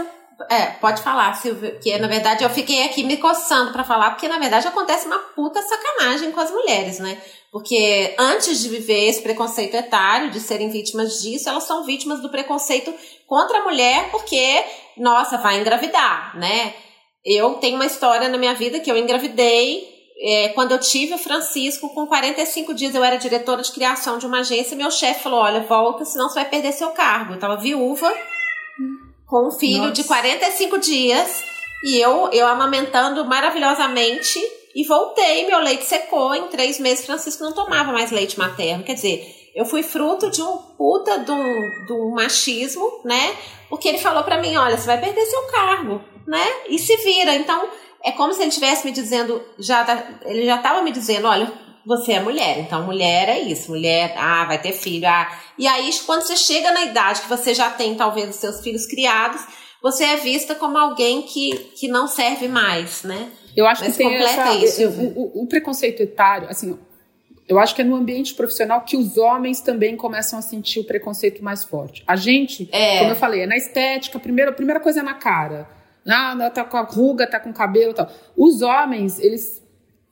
Speaker 3: é, pode falar, Silvio, que na verdade eu fiquei aqui me coçando para falar, porque na verdade acontece uma puta sacanagem com as mulheres, né? Porque antes de viver esse preconceito etário, de serem vítimas disso, elas são vítimas do preconceito contra a mulher, porque, nossa, vai engravidar, né? Eu tenho uma história na minha vida que eu engravidei é, quando eu tive o Francisco, com 45 dias, eu era diretora de criação de uma agência. Meu chefe falou: Olha, volta, senão você vai perder seu cargo. Eu tava viúva com um filho Nossa. de 45 dias e eu, eu amamentando maravilhosamente e voltei, meu leite secou, em três meses. Francisco não tomava mais leite materno, quer dizer, eu fui fruto de um puta de um, de um machismo, né, porque ele falou para mim, olha, você vai perder seu cargo, né, e se vira, então é como se ele estivesse me dizendo, já tá, ele já estava me dizendo, olha, você é mulher, então mulher é isso, mulher, ah, vai ter filho, ah. E aí, quando você chega na idade que você já tem talvez os seus filhos criados, você é vista como alguém que, que não serve mais, né?
Speaker 4: Eu acho Mas que tem essa, isso. O, o, o preconceito etário, assim, eu acho que é no ambiente profissional que os homens também começam a sentir o preconceito mais forte. A gente, é. como eu falei, é na estética, a primeira, a primeira coisa é na cara. Ah, tá com a ruga, tá com o cabelo e tal. Os homens, eles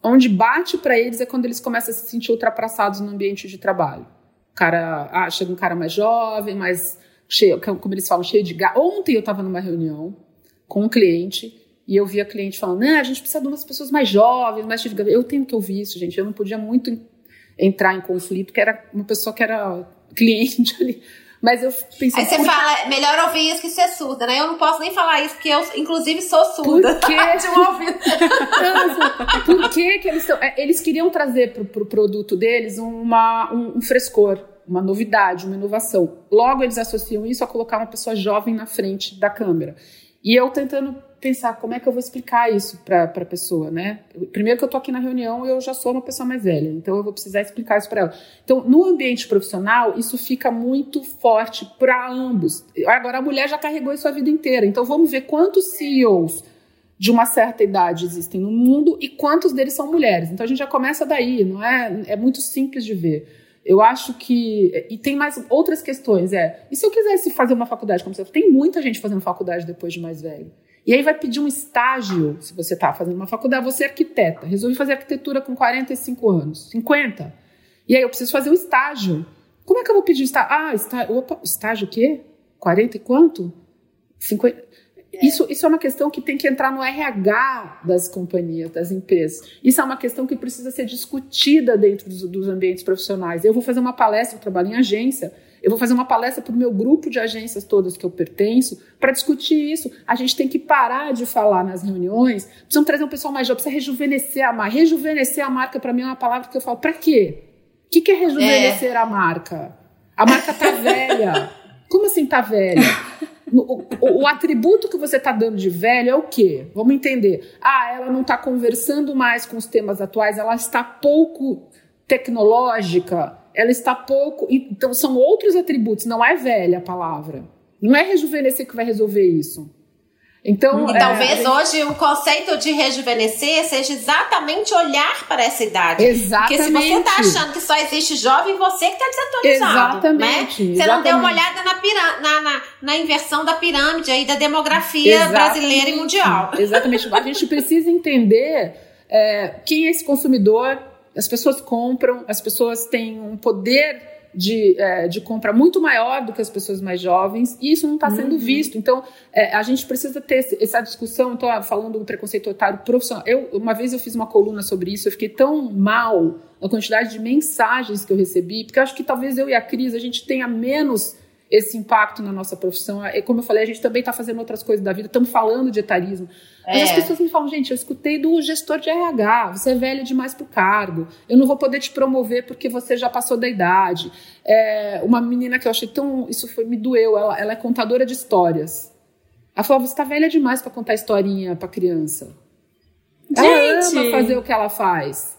Speaker 4: Onde bate para eles é quando eles começam a se sentir ultrapassados no ambiente de trabalho. O cara, ah, chega um cara mais jovem, mais cheio, como eles falam, cheio de gás. Ontem eu estava numa reunião com um cliente e eu vi a cliente falando, né, a gente precisa de umas pessoas mais jovens, mais Eu tenho que ouvir isso, gente. Eu não podia muito entrar em conflito, porque era uma pessoa que era cliente ali. Mas eu pensei.
Speaker 3: Aí você fala, melhor ouvir isso que ser surda, né? Eu não posso nem falar isso, porque eu, inclusive, sou surda. Por quê? de um ouvido.
Speaker 4: Por que, que eles estão. É, eles queriam trazer para o pro produto deles uma, um, um frescor uma novidade, uma inovação. Logo, eles associam isso a colocar uma pessoa jovem na frente da câmera. E eu tentando pensar como é que eu vou explicar isso para a pessoa, né? Primeiro que eu tô aqui na reunião, eu já sou uma pessoa mais velha, então eu vou precisar explicar isso para ela. Então, no ambiente profissional, isso fica muito forte para ambos. Agora, a mulher já carregou isso a vida inteira, então vamos ver quantos CEOs de uma certa idade existem no mundo e quantos deles são mulheres. Então a gente já começa daí, não é? É muito simples de ver. Eu acho que. E tem mais outras questões. É. E se eu quisesse fazer uma faculdade como você? Tem muita gente fazendo faculdade depois de mais velho. E aí vai pedir um estágio, se você está fazendo uma faculdade, você é arquiteta. Resolvi fazer arquitetura com 45 anos, 50. E aí eu preciso fazer um estágio. Como é que eu vou pedir estágio? Ah, estágio, opa, estágio o quê? 40 e quanto? 50. Isso, isso é uma questão que tem que entrar no RH das companhias, das empresas. Isso é uma questão que precisa ser discutida dentro dos, dos ambientes profissionais. Eu vou fazer uma palestra, eu trabalho em agência, eu vou fazer uma palestra para o meu grupo de agências todas que eu pertenço para discutir isso. A gente tem que parar de falar nas reuniões. Precisamos trazer um pessoal mais jovem, precisa rejuvenescer a marca. Rejuvenescer a marca, para mim, é uma palavra que eu falo, para quê? O que, que é rejuvenescer é. a marca? A marca tá velha. Como assim tá velha? O, o, o, atributo que você está dando de velho é o quê? Vamos entender. Ah, ela não está conversando mais com os temas atuais, ela está pouco tecnológica, ela está pouco. Então, são outros atributos, não é velha a palavra. Não é rejuvenescer que vai resolver isso. Então,
Speaker 3: e é, talvez gente... hoje o conceito de rejuvenescer seja exatamente olhar para essa idade.
Speaker 4: Exatamente.
Speaker 3: Porque se você está achando que só existe jovem, você que está desatualizado. Exatamente. Né? Você exatamente. não deu uma olhada na, piram na, na, na, inversão da pirâmide aí da demografia exatamente. brasileira e mundial.
Speaker 4: Exatamente. A gente precisa entender é, quem é esse consumidor. As pessoas compram, as pessoas têm um poder de, é, de compra muito maior do que as pessoas mais jovens, e isso não está sendo uhum. visto. Então, é, a gente precisa ter essa discussão. Estou falando do preconceito otário profissional. Eu, uma vez eu fiz uma coluna sobre isso, eu fiquei tão mal na quantidade de mensagens que eu recebi, porque eu acho que talvez eu e a Cris a gente tenha menos esse impacto na nossa profissão. E como eu falei, a gente também está fazendo outras coisas da vida, estamos falando de etarismo. Mas é. as pessoas me falam, gente, eu escutei do gestor de RH, você é velho demais para o cargo, eu não vou poder te promover porque você já passou da idade. É, uma menina que eu achei tão. Isso foi, me doeu, ela, ela é contadora de histórias. Ela falou: você está velha demais para contar historinha para criança. Ela gente. ama fazer o que ela faz.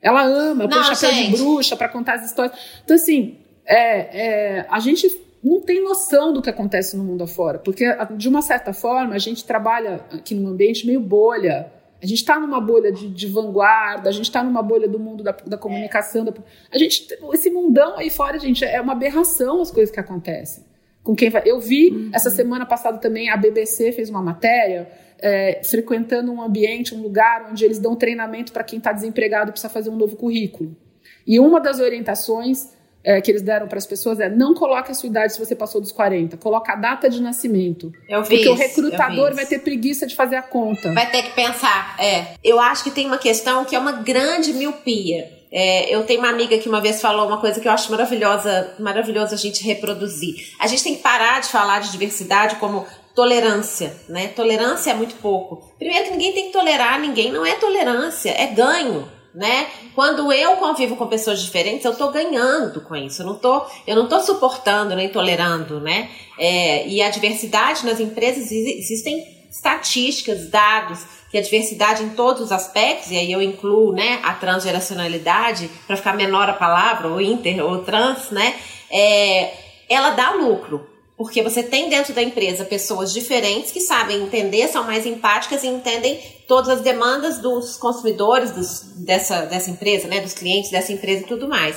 Speaker 4: Ela ama pôr chapéu gente. de bruxa para contar as histórias. Então, assim, é, é, a gente não tem noção do que acontece no mundo afora, porque de uma certa forma a gente trabalha aqui num ambiente meio bolha. A gente está numa bolha de, de, vanguarda, a gente está numa bolha do mundo da, da comunicação. Da, a gente, esse mundão aí fora, gente, é uma aberração as coisas que acontecem. Com quem vai, eu vi uhum. essa semana passada também a BBC fez uma matéria é, frequentando um ambiente, um lugar onde eles dão treinamento para quem está desempregado e precisa fazer um novo currículo. E uma das orientações é, que eles deram para as pessoas é não coloque a sua idade se você passou dos 40, coloca a data de nascimento.
Speaker 3: Eu
Speaker 4: vi Porque o recrutador vai ter preguiça de fazer a conta.
Speaker 3: Vai ter que pensar, é. Eu acho que tem uma questão que é uma grande miopia. É, eu tenho uma amiga que uma vez falou uma coisa que eu acho maravilhosa, maravilhosa a gente reproduzir. A gente tem que parar de falar de diversidade como tolerância, né? Tolerância é muito pouco. Primeiro que ninguém tem que tolerar ninguém, não é tolerância, é ganho né? Quando eu convivo com pessoas diferentes, eu estou ganhando com isso. Eu não tô, eu não tô suportando nem tolerando, né? É, e a diversidade nas empresas existem estatísticas, dados que a diversidade em todos os aspectos, e aí eu incluo, né, a transgeracionalidade para ficar menor a palavra, ou inter ou trans, né? É, ela dá lucro. Porque você tem dentro da empresa pessoas diferentes que sabem entender, são mais empáticas e entendem todas as demandas dos consumidores dos, dessa, dessa empresa, né? Dos clientes dessa empresa e tudo mais.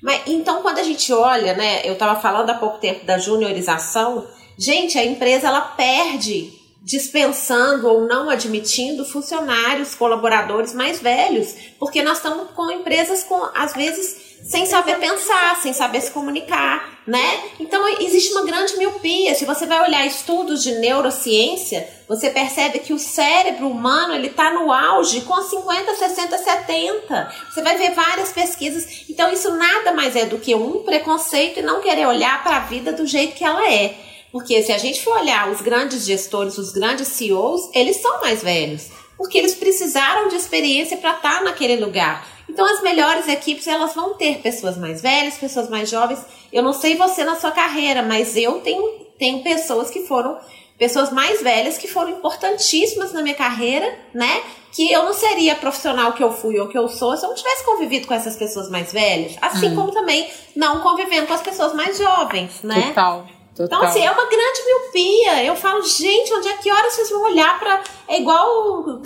Speaker 3: Mas, então, quando a gente olha, né? Eu estava falando há pouco tempo da juniorização. Gente, a empresa ela perde dispensando ou não admitindo funcionários, colaboradores mais velhos, porque nós estamos com empresas com, às vezes, sem saber pensar, sem saber se comunicar, né? Então existe uma grande miopia. Se você vai olhar estudos de neurociência, você percebe que o cérebro humano ele está no auge com 50, 60, 70. Você vai ver várias pesquisas. Então isso nada mais é do que um preconceito e não querer olhar para a vida do jeito que ela é. Porque se a gente for olhar os grandes gestores, os grandes CEOs, eles são mais velhos. Porque eles precisaram de experiência para estar tá naquele lugar. Então as melhores equipes elas vão ter pessoas mais velhas, pessoas mais jovens. Eu não sei você na sua carreira, mas eu tenho, tenho pessoas que foram pessoas mais velhas que foram importantíssimas na minha carreira, né? Que eu não seria profissional que eu fui ou que eu sou se eu não tivesse convivido com essas pessoas mais velhas. Assim hum. como também não convivendo com as pessoas mais jovens, né?
Speaker 4: Total.
Speaker 3: Total. Então, assim, é uma grande miopia. Eu falo, gente, onde é que horas vocês vão olhar para. É igual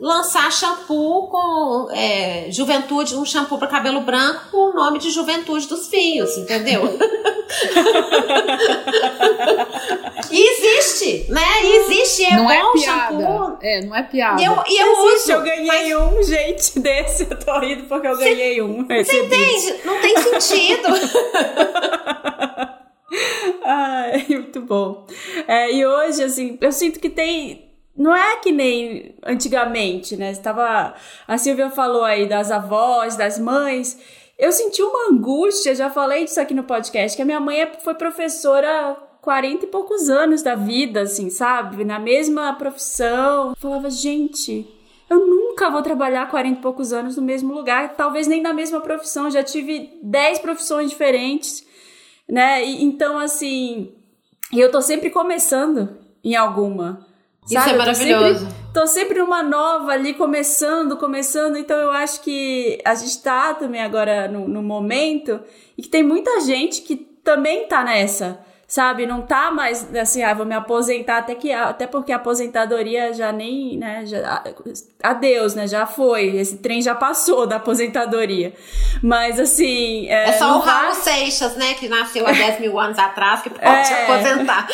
Speaker 3: lançar shampoo com é, juventude, um shampoo para cabelo branco com o nome de juventude dos fios, entendeu? e existe, né? E existe, é
Speaker 4: não é
Speaker 3: bom
Speaker 4: é piada.
Speaker 3: shampoo.
Speaker 4: É, não é piada.
Speaker 2: E eu, e eu existe, uso, eu ganhei mas... um, gente, desse, eu tô rindo porque eu ganhei um.
Speaker 3: Você entende? Não tem sentido.
Speaker 2: Ai, muito bom. É, e hoje, assim, eu sinto que tem. Não é que nem antigamente, né? Estava, a Silvia falou aí das avós, das mães. Eu senti uma angústia, já falei disso aqui no podcast, que a minha mãe é, foi professora 40 e poucos anos da vida, assim, sabe? Na mesma profissão. Eu falava, gente, eu nunca vou trabalhar 40 e poucos anos no mesmo lugar, talvez nem na mesma profissão. Já tive 10 profissões diferentes né? E, então, assim, eu tô sempre começando em alguma.
Speaker 3: Isso sabe? é maravilhoso.
Speaker 2: Sempre, tô sempre numa nova ali, começando, começando. Então, eu acho que a gente tá também agora no, no momento e que tem muita gente que também tá nessa sabe? Não tá mais assim, ah, vou me aposentar até que até porque a aposentadoria já nem, né, já adeus, né? Já foi, esse trem já passou da aposentadoria. Mas assim,
Speaker 3: é, é só o Raul vai... Seixas, né, que nasceu há 10 mil anos atrás que pode é... se aposentar.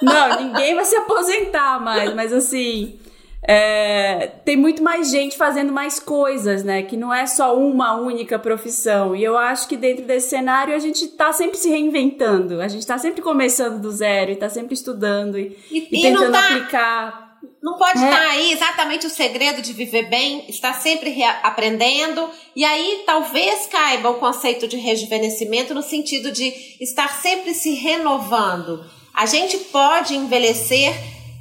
Speaker 2: Não, ninguém vai se aposentar mais, mas assim, é, tem muito mais gente fazendo mais coisas, né? Que não é só uma única profissão. E eu acho que dentro desse cenário a gente está sempre se reinventando, a gente está sempre começando do zero e está sempre estudando e, e, e tentando tá, aplicar.
Speaker 3: Não pode é. estar tá aí exatamente o segredo de viver bem, estar sempre aprendendo. E aí talvez caiba o conceito de rejuvenescimento no sentido de estar sempre se renovando. A gente pode envelhecer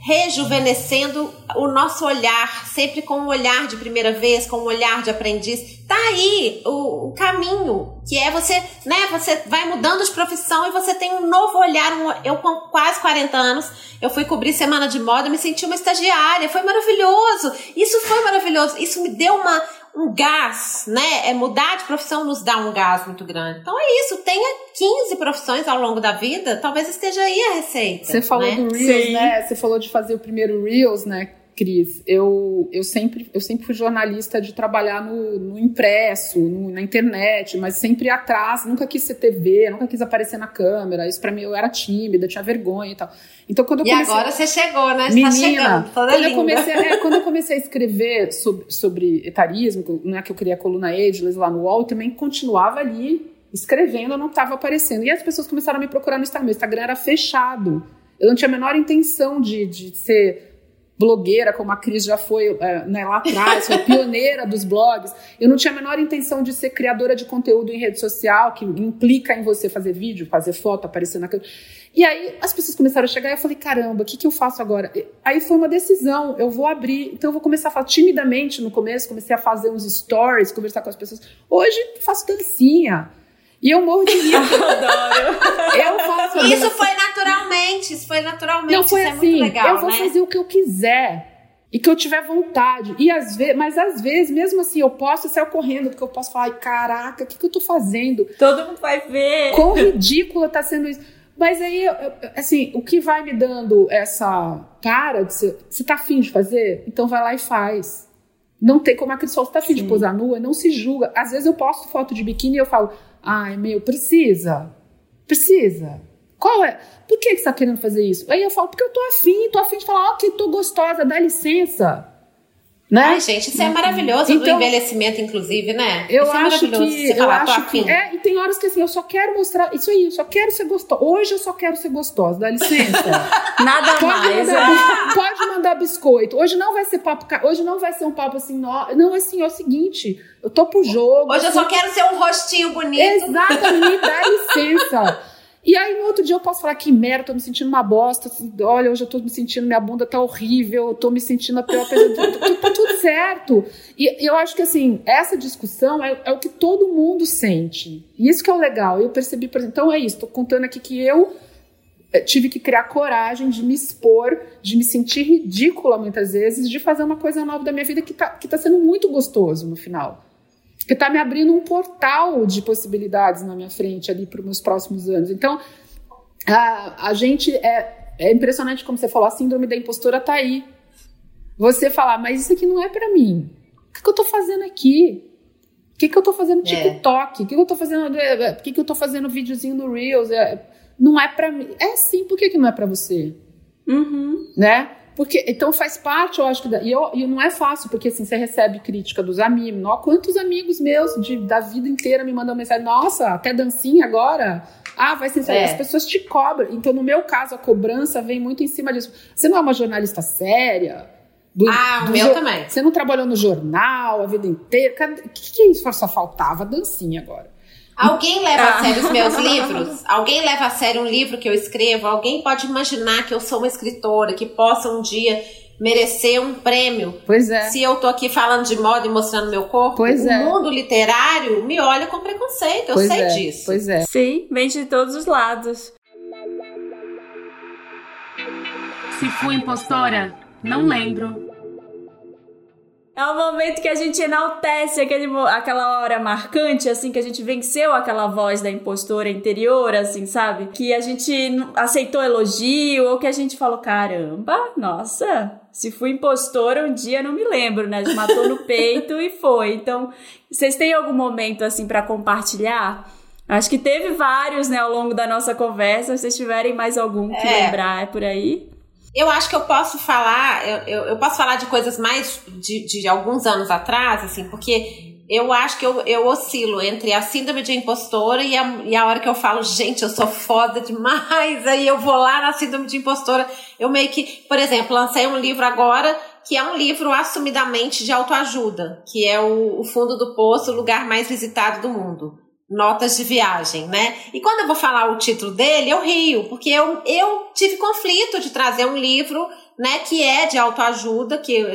Speaker 3: rejuvenescendo o nosso olhar, sempre com um olhar de primeira vez, com um olhar de aprendiz. Tá aí o, o, caminho, que é você, né, você vai mudando de profissão e você tem um novo olhar. Um, eu com quase 40 anos, eu fui cobrir semana de moda, me senti uma estagiária, foi maravilhoso. Isso foi maravilhoso. Isso me deu uma um gás, né? É mudar de profissão nos dá um gás muito grande. Então é isso, tenha 15 profissões ao longo da vida, talvez esteja aí a receita.
Speaker 4: Você falou
Speaker 3: né?
Speaker 4: do Reels, Sim. né? Você falou de fazer o primeiro Reels, né? Cris, eu, eu, sempre, eu sempre fui jornalista de trabalhar no, no impresso, no, na internet, mas sempre atrás, nunca quis ser TV, nunca quis aparecer na câmera. Isso para mim eu era tímida, tinha vergonha e tal. Então quando eu comecei,
Speaker 3: E agora você chegou, né?
Speaker 4: Você tá Menina, tá chegando, toda quando linda. Eu comecei, é, quando eu comecei a escrever sobre, sobre etarismo, né, que eu queria a coluna Ageless lá no UOL, eu também continuava ali escrevendo, eu não estava aparecendo. E as pessoas começaram a me procurar no Instagram. Meu Instagram era fechado. Eu não tinha a menor intenção de, de ser blogueira, como a Cris já foi é, né, lá atrás, foi pioneira dos blogs. Eu não tinha a menor intenção de ser criadora de conteúdo em rede social, que implica em você fazer vídeo, fazer foto, aparecer na câmera. E aí as pessoas começaram a chegar e eu falei, caramba, o que, que eu faço agora? Aí foi uma decisão, eu vou abrir, então eu vou começar a falar timidamente no começo, comecei a fazer uns stories, conversar com as pessoas. Hoje faço dancinha. E eu morro de rir.
Speaker 2: Adoro.
Speaker 3: Eu faço Isso foi naturalmente, isso foi naturalmente.
Speaker 4: Não foi
Speaker 3: isso
Speaker 4: assim. É
Speaker 3: muito legal,
Speaker 4: eu vou
Speaker 3: né?
Speaker 4: fazer o que eu quiser. E que eu tiver vontade. E às vezes, mas às vezes, mesmo assim, eu posso sair correndo, porque eu posso falar, ai, caraca, o que, que eu tô fazendo?
Speaker 2: Todo mundo vai ver.
Speaker 4: Quão ridícula tá sendo isso. Mas aí, assim, o que vai me dando essa cara de ser, você tá afim de fazer? Então vai lá e faz. Não tem como a Cris falou, você tá afim Sim. de posar nua? Não se julga. Às vezes eu posto foto de biquíni e eu falo, ai, meu, precisa. Precisa. Qual é? Por que, que você tá querendo fazer isso? Aí eu falo, porque eu tô afim, tô afim de falar, que tô gostosa, dá licença. Né?
Speaker 3: Ai, gente, isso é maravilhoso então, do envelhecimento, inclusive, né?
Speaker 4: Eu
Speaker 3: isso
Speaker 4: é acho é que. Eu falar, acho que é, e tem horas que assim, eu só quero mostrar. Isso aí, eu só quero ser gostosa. Hoje eu só quero ser gostosa, dá licença.
Speaker 2: Nada
Speaker 4: pode
Speaker 2: mais.
Speaker 4: Mandar, é. Pode mandar biscoito. Hoje não vai ser papo. Hoje não vai ser um papo assim, não, não assim, é o seguinte, eu tô pro jogo.
Speaker 3: Hoje
Speaker 4: assim,
Speaker 3: eu só quero ser um rostinho bonito.
Speaker 4: Exatamente, dá licença. E aí no outro dia eu posso falar que merda, tô me sentindo uma bosta. Olha, hoje eu tô me sentindo, minha bunda tá horrível, eu tô me sentindo a pior tá, tá tudo certo. E eu acho que assim, essa discussão é, é, o que todo mundo sente. E isso que é o legal. Eu percebi, por exemplo, então é isso, tô contando aqui que eu eh, tive que criar coragem de me expor, de me sentir ridícula muitas vezes, de fazer uma coisa nova da minha vida que tá, que tá sendo muito gostoso no final que está me abrindo um portal de possibilidades na minha frente ali para os meus próximos anos. Então, a, a gente é, é impressionante como você falou, a síndrome da impostora tá aí. Você falar, mas isso aqui não é para mim. O que, que eu tô fazendo aqui? O que, que eu tô fazendo no é. TikTok? O que, que eu tô fazendo? É, é, por que, que eu tô fazendo videozinho no Reels? É, não é para mim. É sim, por que, que não é para você?
Speaker 2: Uhum.
Speaker 4: Né? Porque, então faz parte, eu acho que. E, eu, e não é fácil, porque assim, você recebe crítica dos amigos. Não, quantos amigos meus de, da vida inteira me mandam mensagem? Nossa, até dancinha agora? Ah, vai ser é. As pessoas te cobram. Então, no meu caso, a cobrança vem muito em cima disso. Você não é uma jornalista séria?
Speaker 3: Do, ah, o meu também.
Speaker 4: Você não trabalhou no jornal a vida inteira? O que, que é isso? Só faltava dancinha agora.
Speaker 3: Alguém leva a ah. sério os meus livros? Alguém leva a sério um livro que eu escrevo? Alguém pode imaginar que eu sou uma escritora que possa um dia merecer um prêmio?
Speaker 4: Pois é.
Speaker 3: Se eu tô aqui falando de moda e mostrando meu corpo,
Speaker 4: pois
Speaker 3: o
Speaker 4: é.
Speaker 3: mundo literário me olha com preconceito, eu
Speaker 4: pois
Speaker 3: sei
Speaker 4: é.
Speaker 3: disso.
Speaker 4: Pois é.
Speaker 2: Sim, vem de todos os lados.
Speaker 1: Se fui impostora, não lembro.
Speaker 2: É o momento que a gente enaltece aquele, aquela hora marcante, assim, que a gente venceu aquela voz da impostora interior, assim, sabe? Que a gente aceitou elogio, ou que a gente falou, caramba, nossa, se fui impostora um dia, não me lembro, né? A gente matou no peito e foi. Então, vocês têm algum momento, assim, para compartilhar? Acho que teve vários, né, ao longo da nossa conversa. Se vocês tiverem mais algum que é. lembrar é por aí.
Speaker 3: Eu acho que eu posso falar, eu, eu, eu posso falar de coisas mais de, de alguns anos atrás, assim, porque eu acho que eu, eu oscilo entre a síndrome de impostora e a, e a hora que eu falo, gente, eu sou foda demais, aí eu vou lá na síndrome de impostora. Eu meio que, por exemplo, lancei um livro agora que é um livro assumidamente de autoajuda, que é o, o Fundo do Poço, o lugar mais visitado do mundo notas de viagem, né? E quando eu vou falar o título dele, eu rio, porque eu, eu tive conflito de trazer um livro, né, que é de autoajuda, que eu,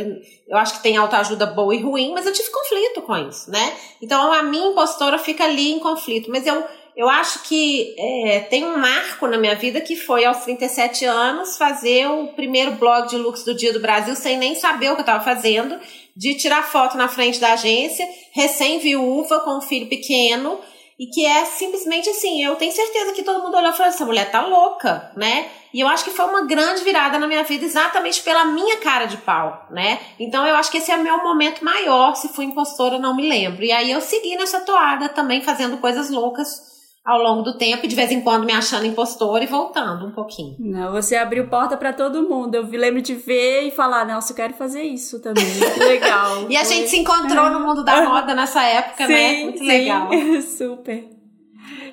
Speaker 3: eu acho que tem autoajuda boa e ruim, mas eu tive conflito com isso, né? Então a minha impostora fica ali em conflito, mas eu, eu acho que é, tem um marco na minha vida que foi aos 37 anos fazer o primeiro blog de looks do Dia do Brasil sem nem saber o que eu estava fazendo, de tirar foto na frente da agência, recém-viúva, com um filho pequeno, e que é simplesmente assim, eu tenho certeza que todo mundo olhou e falou, essa mulher tá louca, né? E eu acho que foi uma grande virada na minha vida exatamente pela minha cara de pau, né? Então eu acho que esse é o meu momento maior, se fui impostora, não me lembro. E aí eu segui nessa toada também, fazendo coisas loucas ao longo do tempo e de vez em quando me achando impostora e voltando um pouquinho.
Speaker 2: Não, você abriu porta para todo mundo. Eu lembro de ver e falar, nossa, eu quero fazer isso também. Legal.
Speaker 3: e a gente se encontrou no mundo da moda nessa época,
Speaker 2: sim,
Speaker 3: né? Muito
Speaker 2: sim.
Speaker 3: legal.
Speaker 2: Super.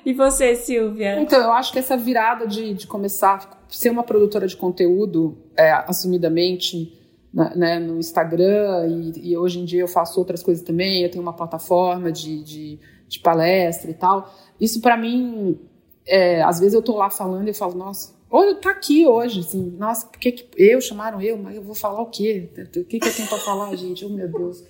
Speaker 2: E você, Silvia?
Speaker 4: Então, eu acho que essa virada de, de começar a ser uma produtora de conteúdo, é, assumidamente, né, né no Instagram, e, e, hoje em dia eu faço outras coisas também, eu tenho uma plataforma de, de, de palestra e tal isso para mim, é, às vezes eu tô lá falando e falo, nossa, olha, tá aqui hoje, assim, nossa, por que, que eu chamaram eu? Mas eu vou falar o quê? O que, que eu tenho pra falar, gente? Oh, meu Deus.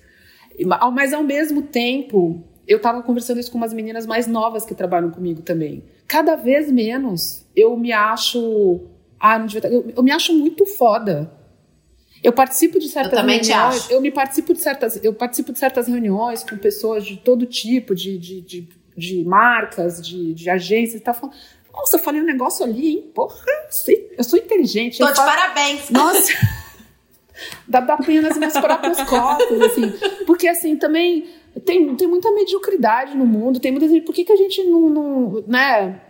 Speaker 4: Mas ao mesmo tempo, eu tava conversando isso com umas meninas mais novas que trabalham comigo também. Cada vez menos eu me acho. Ah, não devia eu, eu me acho muito foda. Eu participo de certas
Speaker 3: eu
Speaker 4: reuniões. Eu me participo de certas. Eu participo de certas reuniões com pessoas de todo tipo, de, de, de de marcas, de, de agências, tá falando. Nossa, eu falei um negócio ali, hein? Porra, eu sou inteligente.
Speaker 3: Tô de falo, parabéns.
Speaker 4: Nossa, dá, dá pena nas minhas próprias costas, assim. Porque, assim, também tem, tem muita mediocridade no mundo, tem muita gente. Por que, que a gente não, não. né?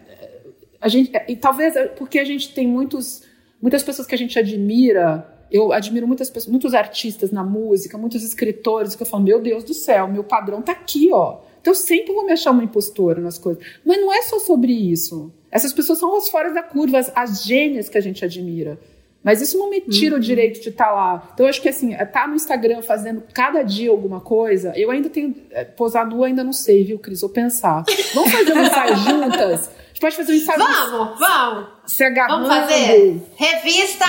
Speaker 4: A gente, e talvez é porque a gente tem muitos, muitas pessoas que a gente admira. Eu admiro muitas pessoas, muitos artistas na música, muitos escritores, que eu falo, meu Deus do céu, meu padrão tá aqui, ó. Então eu sempre vou me achar uma impostora nas coisas. Mas não é só sobre isso. Essas pessoas são as fora da curva, as, as gênias que a gente admira. Mas isso não me tira uhum. o direito de estar tá lá. Então eu acho que assim, estar tá no Instagram fazendo cada dia alguma coisa, eu ainda tenho. É, posar nua ainda não sei, viu, Cris? Vou pensar. Vamos fazer um ensaio juntas? Gente pode fazer um ensaio.
Speaker 3: Vamos, vamos.
Speaker 4: Se agarrando.
Speaker 3: Vamos fazer. Revista.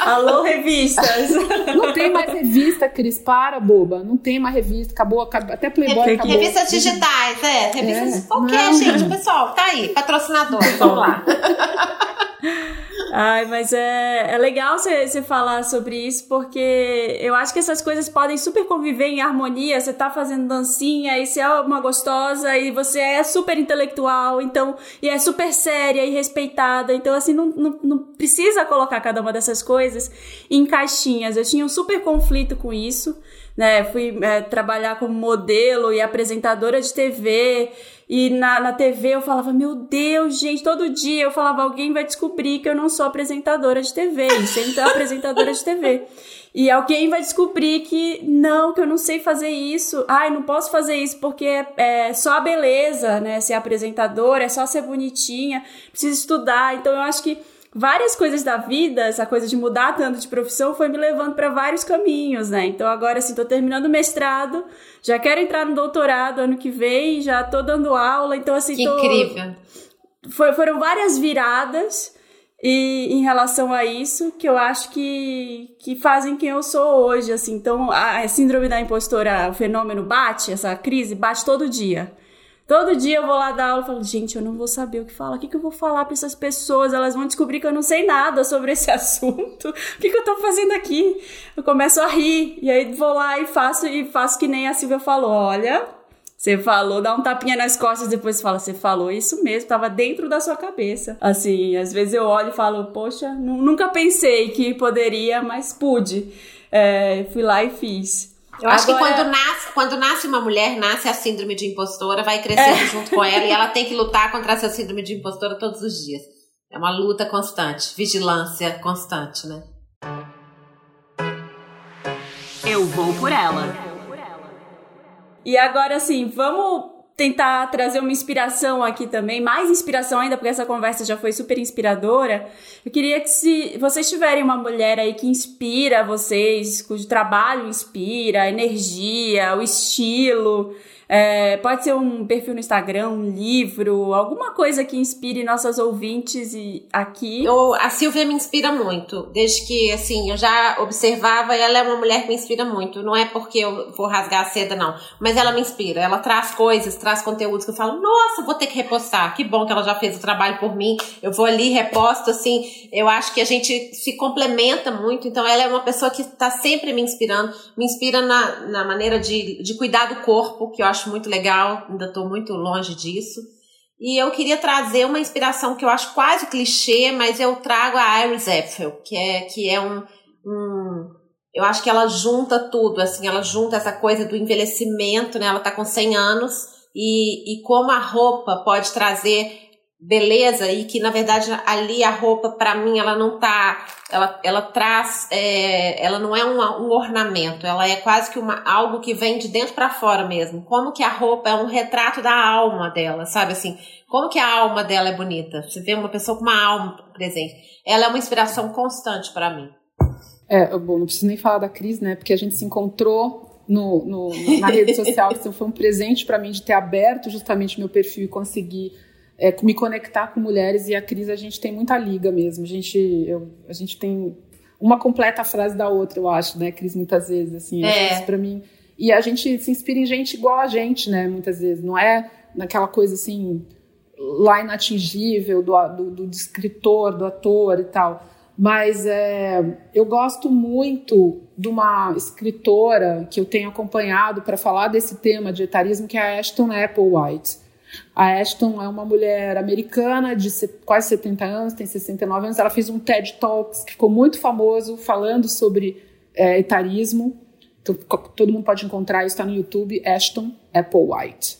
Speaker 2: Alô, revistas.
Speaker 4: Não tem mais revista, Cris. Para, boba. Não tem mais revista. Acabou, acabou. até Playboy Rev acabou.
Speaker 3: Revistas digitais, é. Revistas. É. O que, gente? Pessoal, tá aí. Patrocinador. Vamos lá.
Speaker 2: Ai, mas é, é legal você falar sobre isso, porque eu acho que essas coisas podem super conviver em harmonia. Você tá fazendo dancinha e você é uma gostosa e você é super intelectual, então, e é super séria e respeitada. Então, assim, não, não, não precisa colocar cada uma dessas coisas em caixinhas. Eu tinha um super conflito com isso né? Fui é, trabalhar como modelo e apresentadora de TV. E na, na TV eu falava, meu Deus, gente, todo dia eu falava, alguém vai descobrir que eu não sou apresentadora de TV, e sempre apresentadora de TV. E alguém vai descobrir que não, que eu não sei fazer isso. Ai, não posso fazer isso porque é, é só a beleza, né? Ser apresentadora, é só ser bonitinha, preciso estudar. Então eu acho que várias coisas da vida, essa coisa de mudar tanto de profissão, foi me levando para vários caminhos, né? Então agora assim, tô terminando o mestrado, já quero entrar no doutorado ano que vem, já tô dando aula, então assim,
Speaker 3: que
Speaker 2: tô...
Speaker 3: incrível.
Speaker 2: Foi, foram várias viradas e em relação a isso que eu acho que, que fazem quem eu sou hoje, assim. Então, a, a síndrome da impostora, o fenômeno bate, essa crise bate todo dia. Todo dia eu vou lá dar aula e falo, gente, eu não vou saber o que falar. O que, que eu vou falar para essas pessoas? Elas vão descobrir que eu não sei nada sobre esse assunto. O que, que eu tô fazendo aqui? Eu começo a rir. E aí vou lá e faço, e faço que nem a Silvia falou. Olha, você falou, dá um tapinha nas costas, depois fala, você falou isso mesmo, tava dentro da sua cabeça. Assim, às vezes eu olho e falo, poxa, nunca pensei que poderia, mas pude. É, fui lá e fiz.
Speaker 3: Eu acho Agora... que quando nasce, quando nasce uma mulher, nasce a síndrome de impostora, vai crescendo é. junto com ela e ela tem que lutar contra essa síndrome de impostora todos os dias. É uma luta constante, vigilância constante, né?
Speaker 1: Eu vou por ela.
Speaker 2: E agora, assim, vamos tentar trazer uma inspiração aqui também, mais inspiração ainda, porque essa conversa já foi super inspiradora. Eu queria que se vocês tiverem uma mulher aí que inspira vocês, cujo trabalho inspira, a energia, o estilo, é, pode ser um perfil no Instagram, um livro, alguma coisa que inspire nossas ouvintes e aqui.
Speaker 3: Eu, a Silvia me inspira muito, desde que assim eu já observava. Ela é uma mulher que me inspira muito. Não é porque eu vou rasgar a seda não, mas ela me inspira. Ela traz coisas, traz conteúdos que eu falo, nossa, vou ter que repostar. Que bom que ela já fez o trabalho por mim. Eu vou ali reposto assim. Eu acho que a gente se complementa muito. Então ela é uma pessoa que está sempre me inspirando, me inspira na, na maneira de, de cuidar do corpo, que eu acho acho muito legal, ainda estou muito longe disso. E eu queria trazer uma inspiração que eu acho quase clichê, mas eu trago a Iris Apfel, que é, que é um, um eu acho que ela junta tudo, assim, ela junta essa coisa do envelhecimento, né? Ela tá com 100 anos e, e como a roupa pode trazer beleza e que na verdade ali a roupa para mim ela não tá ela, ela traz é, ela não é um, ornamento ela é quase que uma algo que vem de dentro para fora mesmo. Como que a roupa é um retrato da alma dela sabe assim? Como que a alma dela é bonita? Você vê uma pessoa com uma alma presente ela é uma inspiração constante para mim.
Speaker 4: É bom não preciso nem falar da Cris né porque a gente se encontrou no, no na rede social que foi um presente para mim de ter aberto justamente meu perfil e conseguir é, me conectar com mulheres e a Cris a gente tem muita liga mesmo. A gente, eu, a gente tem uma completa frase da outra, eu acho, né, Cris, muitas vezes, assim, é. para mim. E a gente se inspira em gente igual a gente, né, muitas vezes. Não é naquela coisa assim, lá inatingível do, do, do escritor, do ator e tal. Mas é, eu gosto muito de uma escritora que eu tenho acompanhado para falar desse tema de etarismo, que é a Ashton Applewhite. A Ashton é uma mulher americana de quase 70 anos, tem 69 anos. Ela fez um TED Talks que ficou muito famoso falando sobre é, etarismo. Então, todo mundo pode encontrar isso, está no YouTube, Ashton Applewhite.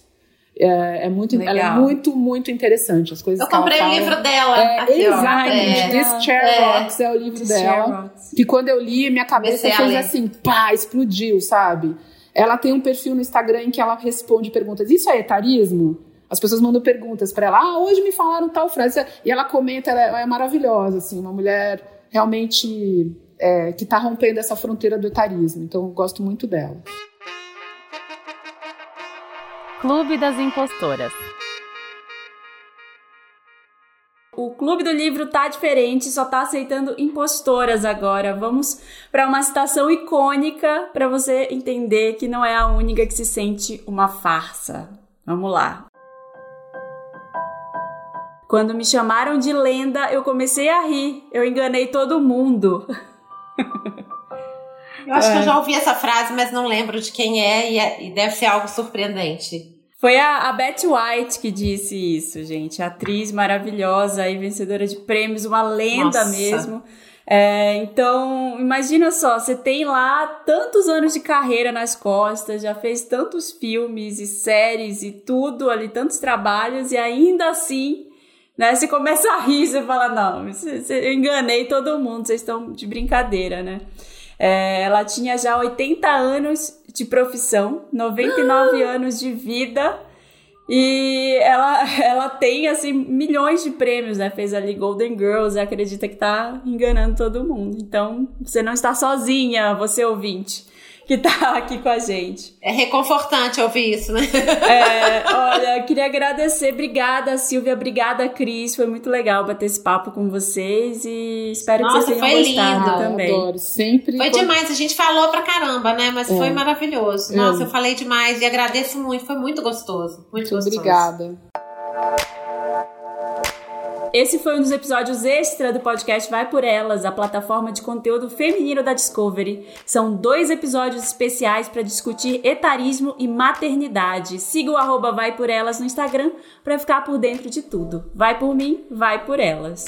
Speaker 4: É, é muito, ela é muito, muito interessante. As coisas
Speaker 3: Eu comprei o livro dela.
Speaker 4: É, aqui, exatamente. É. This Chair é. Rocks é o livro This dela. Que quando eu li, minha cabeça fez assim, pá, explodiu, sabe? Ela tem um perfil no Instagram em que ela responde perguntas. Isso é etarismo? As pessoas mandam perguntas para ela. Ah, hoje me falaram tal frase. E ela comenta, ela é, maravilhosa, assim, uma mulher realmente é, que está rompendo essa fronteira do etarismo. Então, eu gosto muito dela.
Speaker 1: Clube das Impostoras.
Speaker 2: O Clube do Livro tá diferente, só tá aceitando impostoras agora. Vamos para uma citação icônica para você entender que não é a única que se sente uma farsa. Vamos lá. Quando me chamaram de lenda, eu comecei a rir. Eu enganei todo mundo.
Speaker 3: Eu acho é. que eu já ouvi essa frase, mas não lembro de quem é e, é, e deve ser algo surpreendente.
Speaker 2: Foi a, a Betty White que disse isso, gente. Atriz maravilhosa e vencedora de prêmios, uma lenda Nossa. mesmo. É, então, imagina só, você tem lá tantos anos de carreira nas costas, já fez tantos filmes e séries e tudo ali, tantos trabalhos, e ainda assim, né, você começa a rir, você fala, não, eu enganei todo mundo, vocês estão de brincadeira, né? É, ela tinha já 80 anos de profissão, 99 ah! anos de vida. E ela, ela tem, assim, milhões de prêmios, né? Fez ali Golden Girls e acredita que tá enganando todo mundo. Então, você não está sozinha, você ouvinte que tá aqui com a gente.
Speaker 3: É reconfortante ouvir isso, né?
Speaker 2: É, olha, queria agradecer. Obrigada, Silvia. Obrigada, Cris. Foi muito legal bater esse papo com vocês e espero Nossa, que vocês tenham gostado lindo. também.
Speaker 4: Adoro. Sempre.
Speaker 3: Foi demais. A gente falou pra caramba, né? Mas é. foi maravilhoso. Nossa, é. eu falei demais e agradeço muito. Foi muito gostoso. Muito, muito gostoso.
Speaker 4: Obrigada.
Speaker 2: Esse foi um dos episódios extra do podcast Vai Por Elas, a plataforma de conteúdo feminino da Discovery. São dois episódios especiais para discutir etarismo e maternidade. Siga o arroba Vai Por Elas no Instagram para ficar por dentro de tudo. Vai por mim, vai por elas.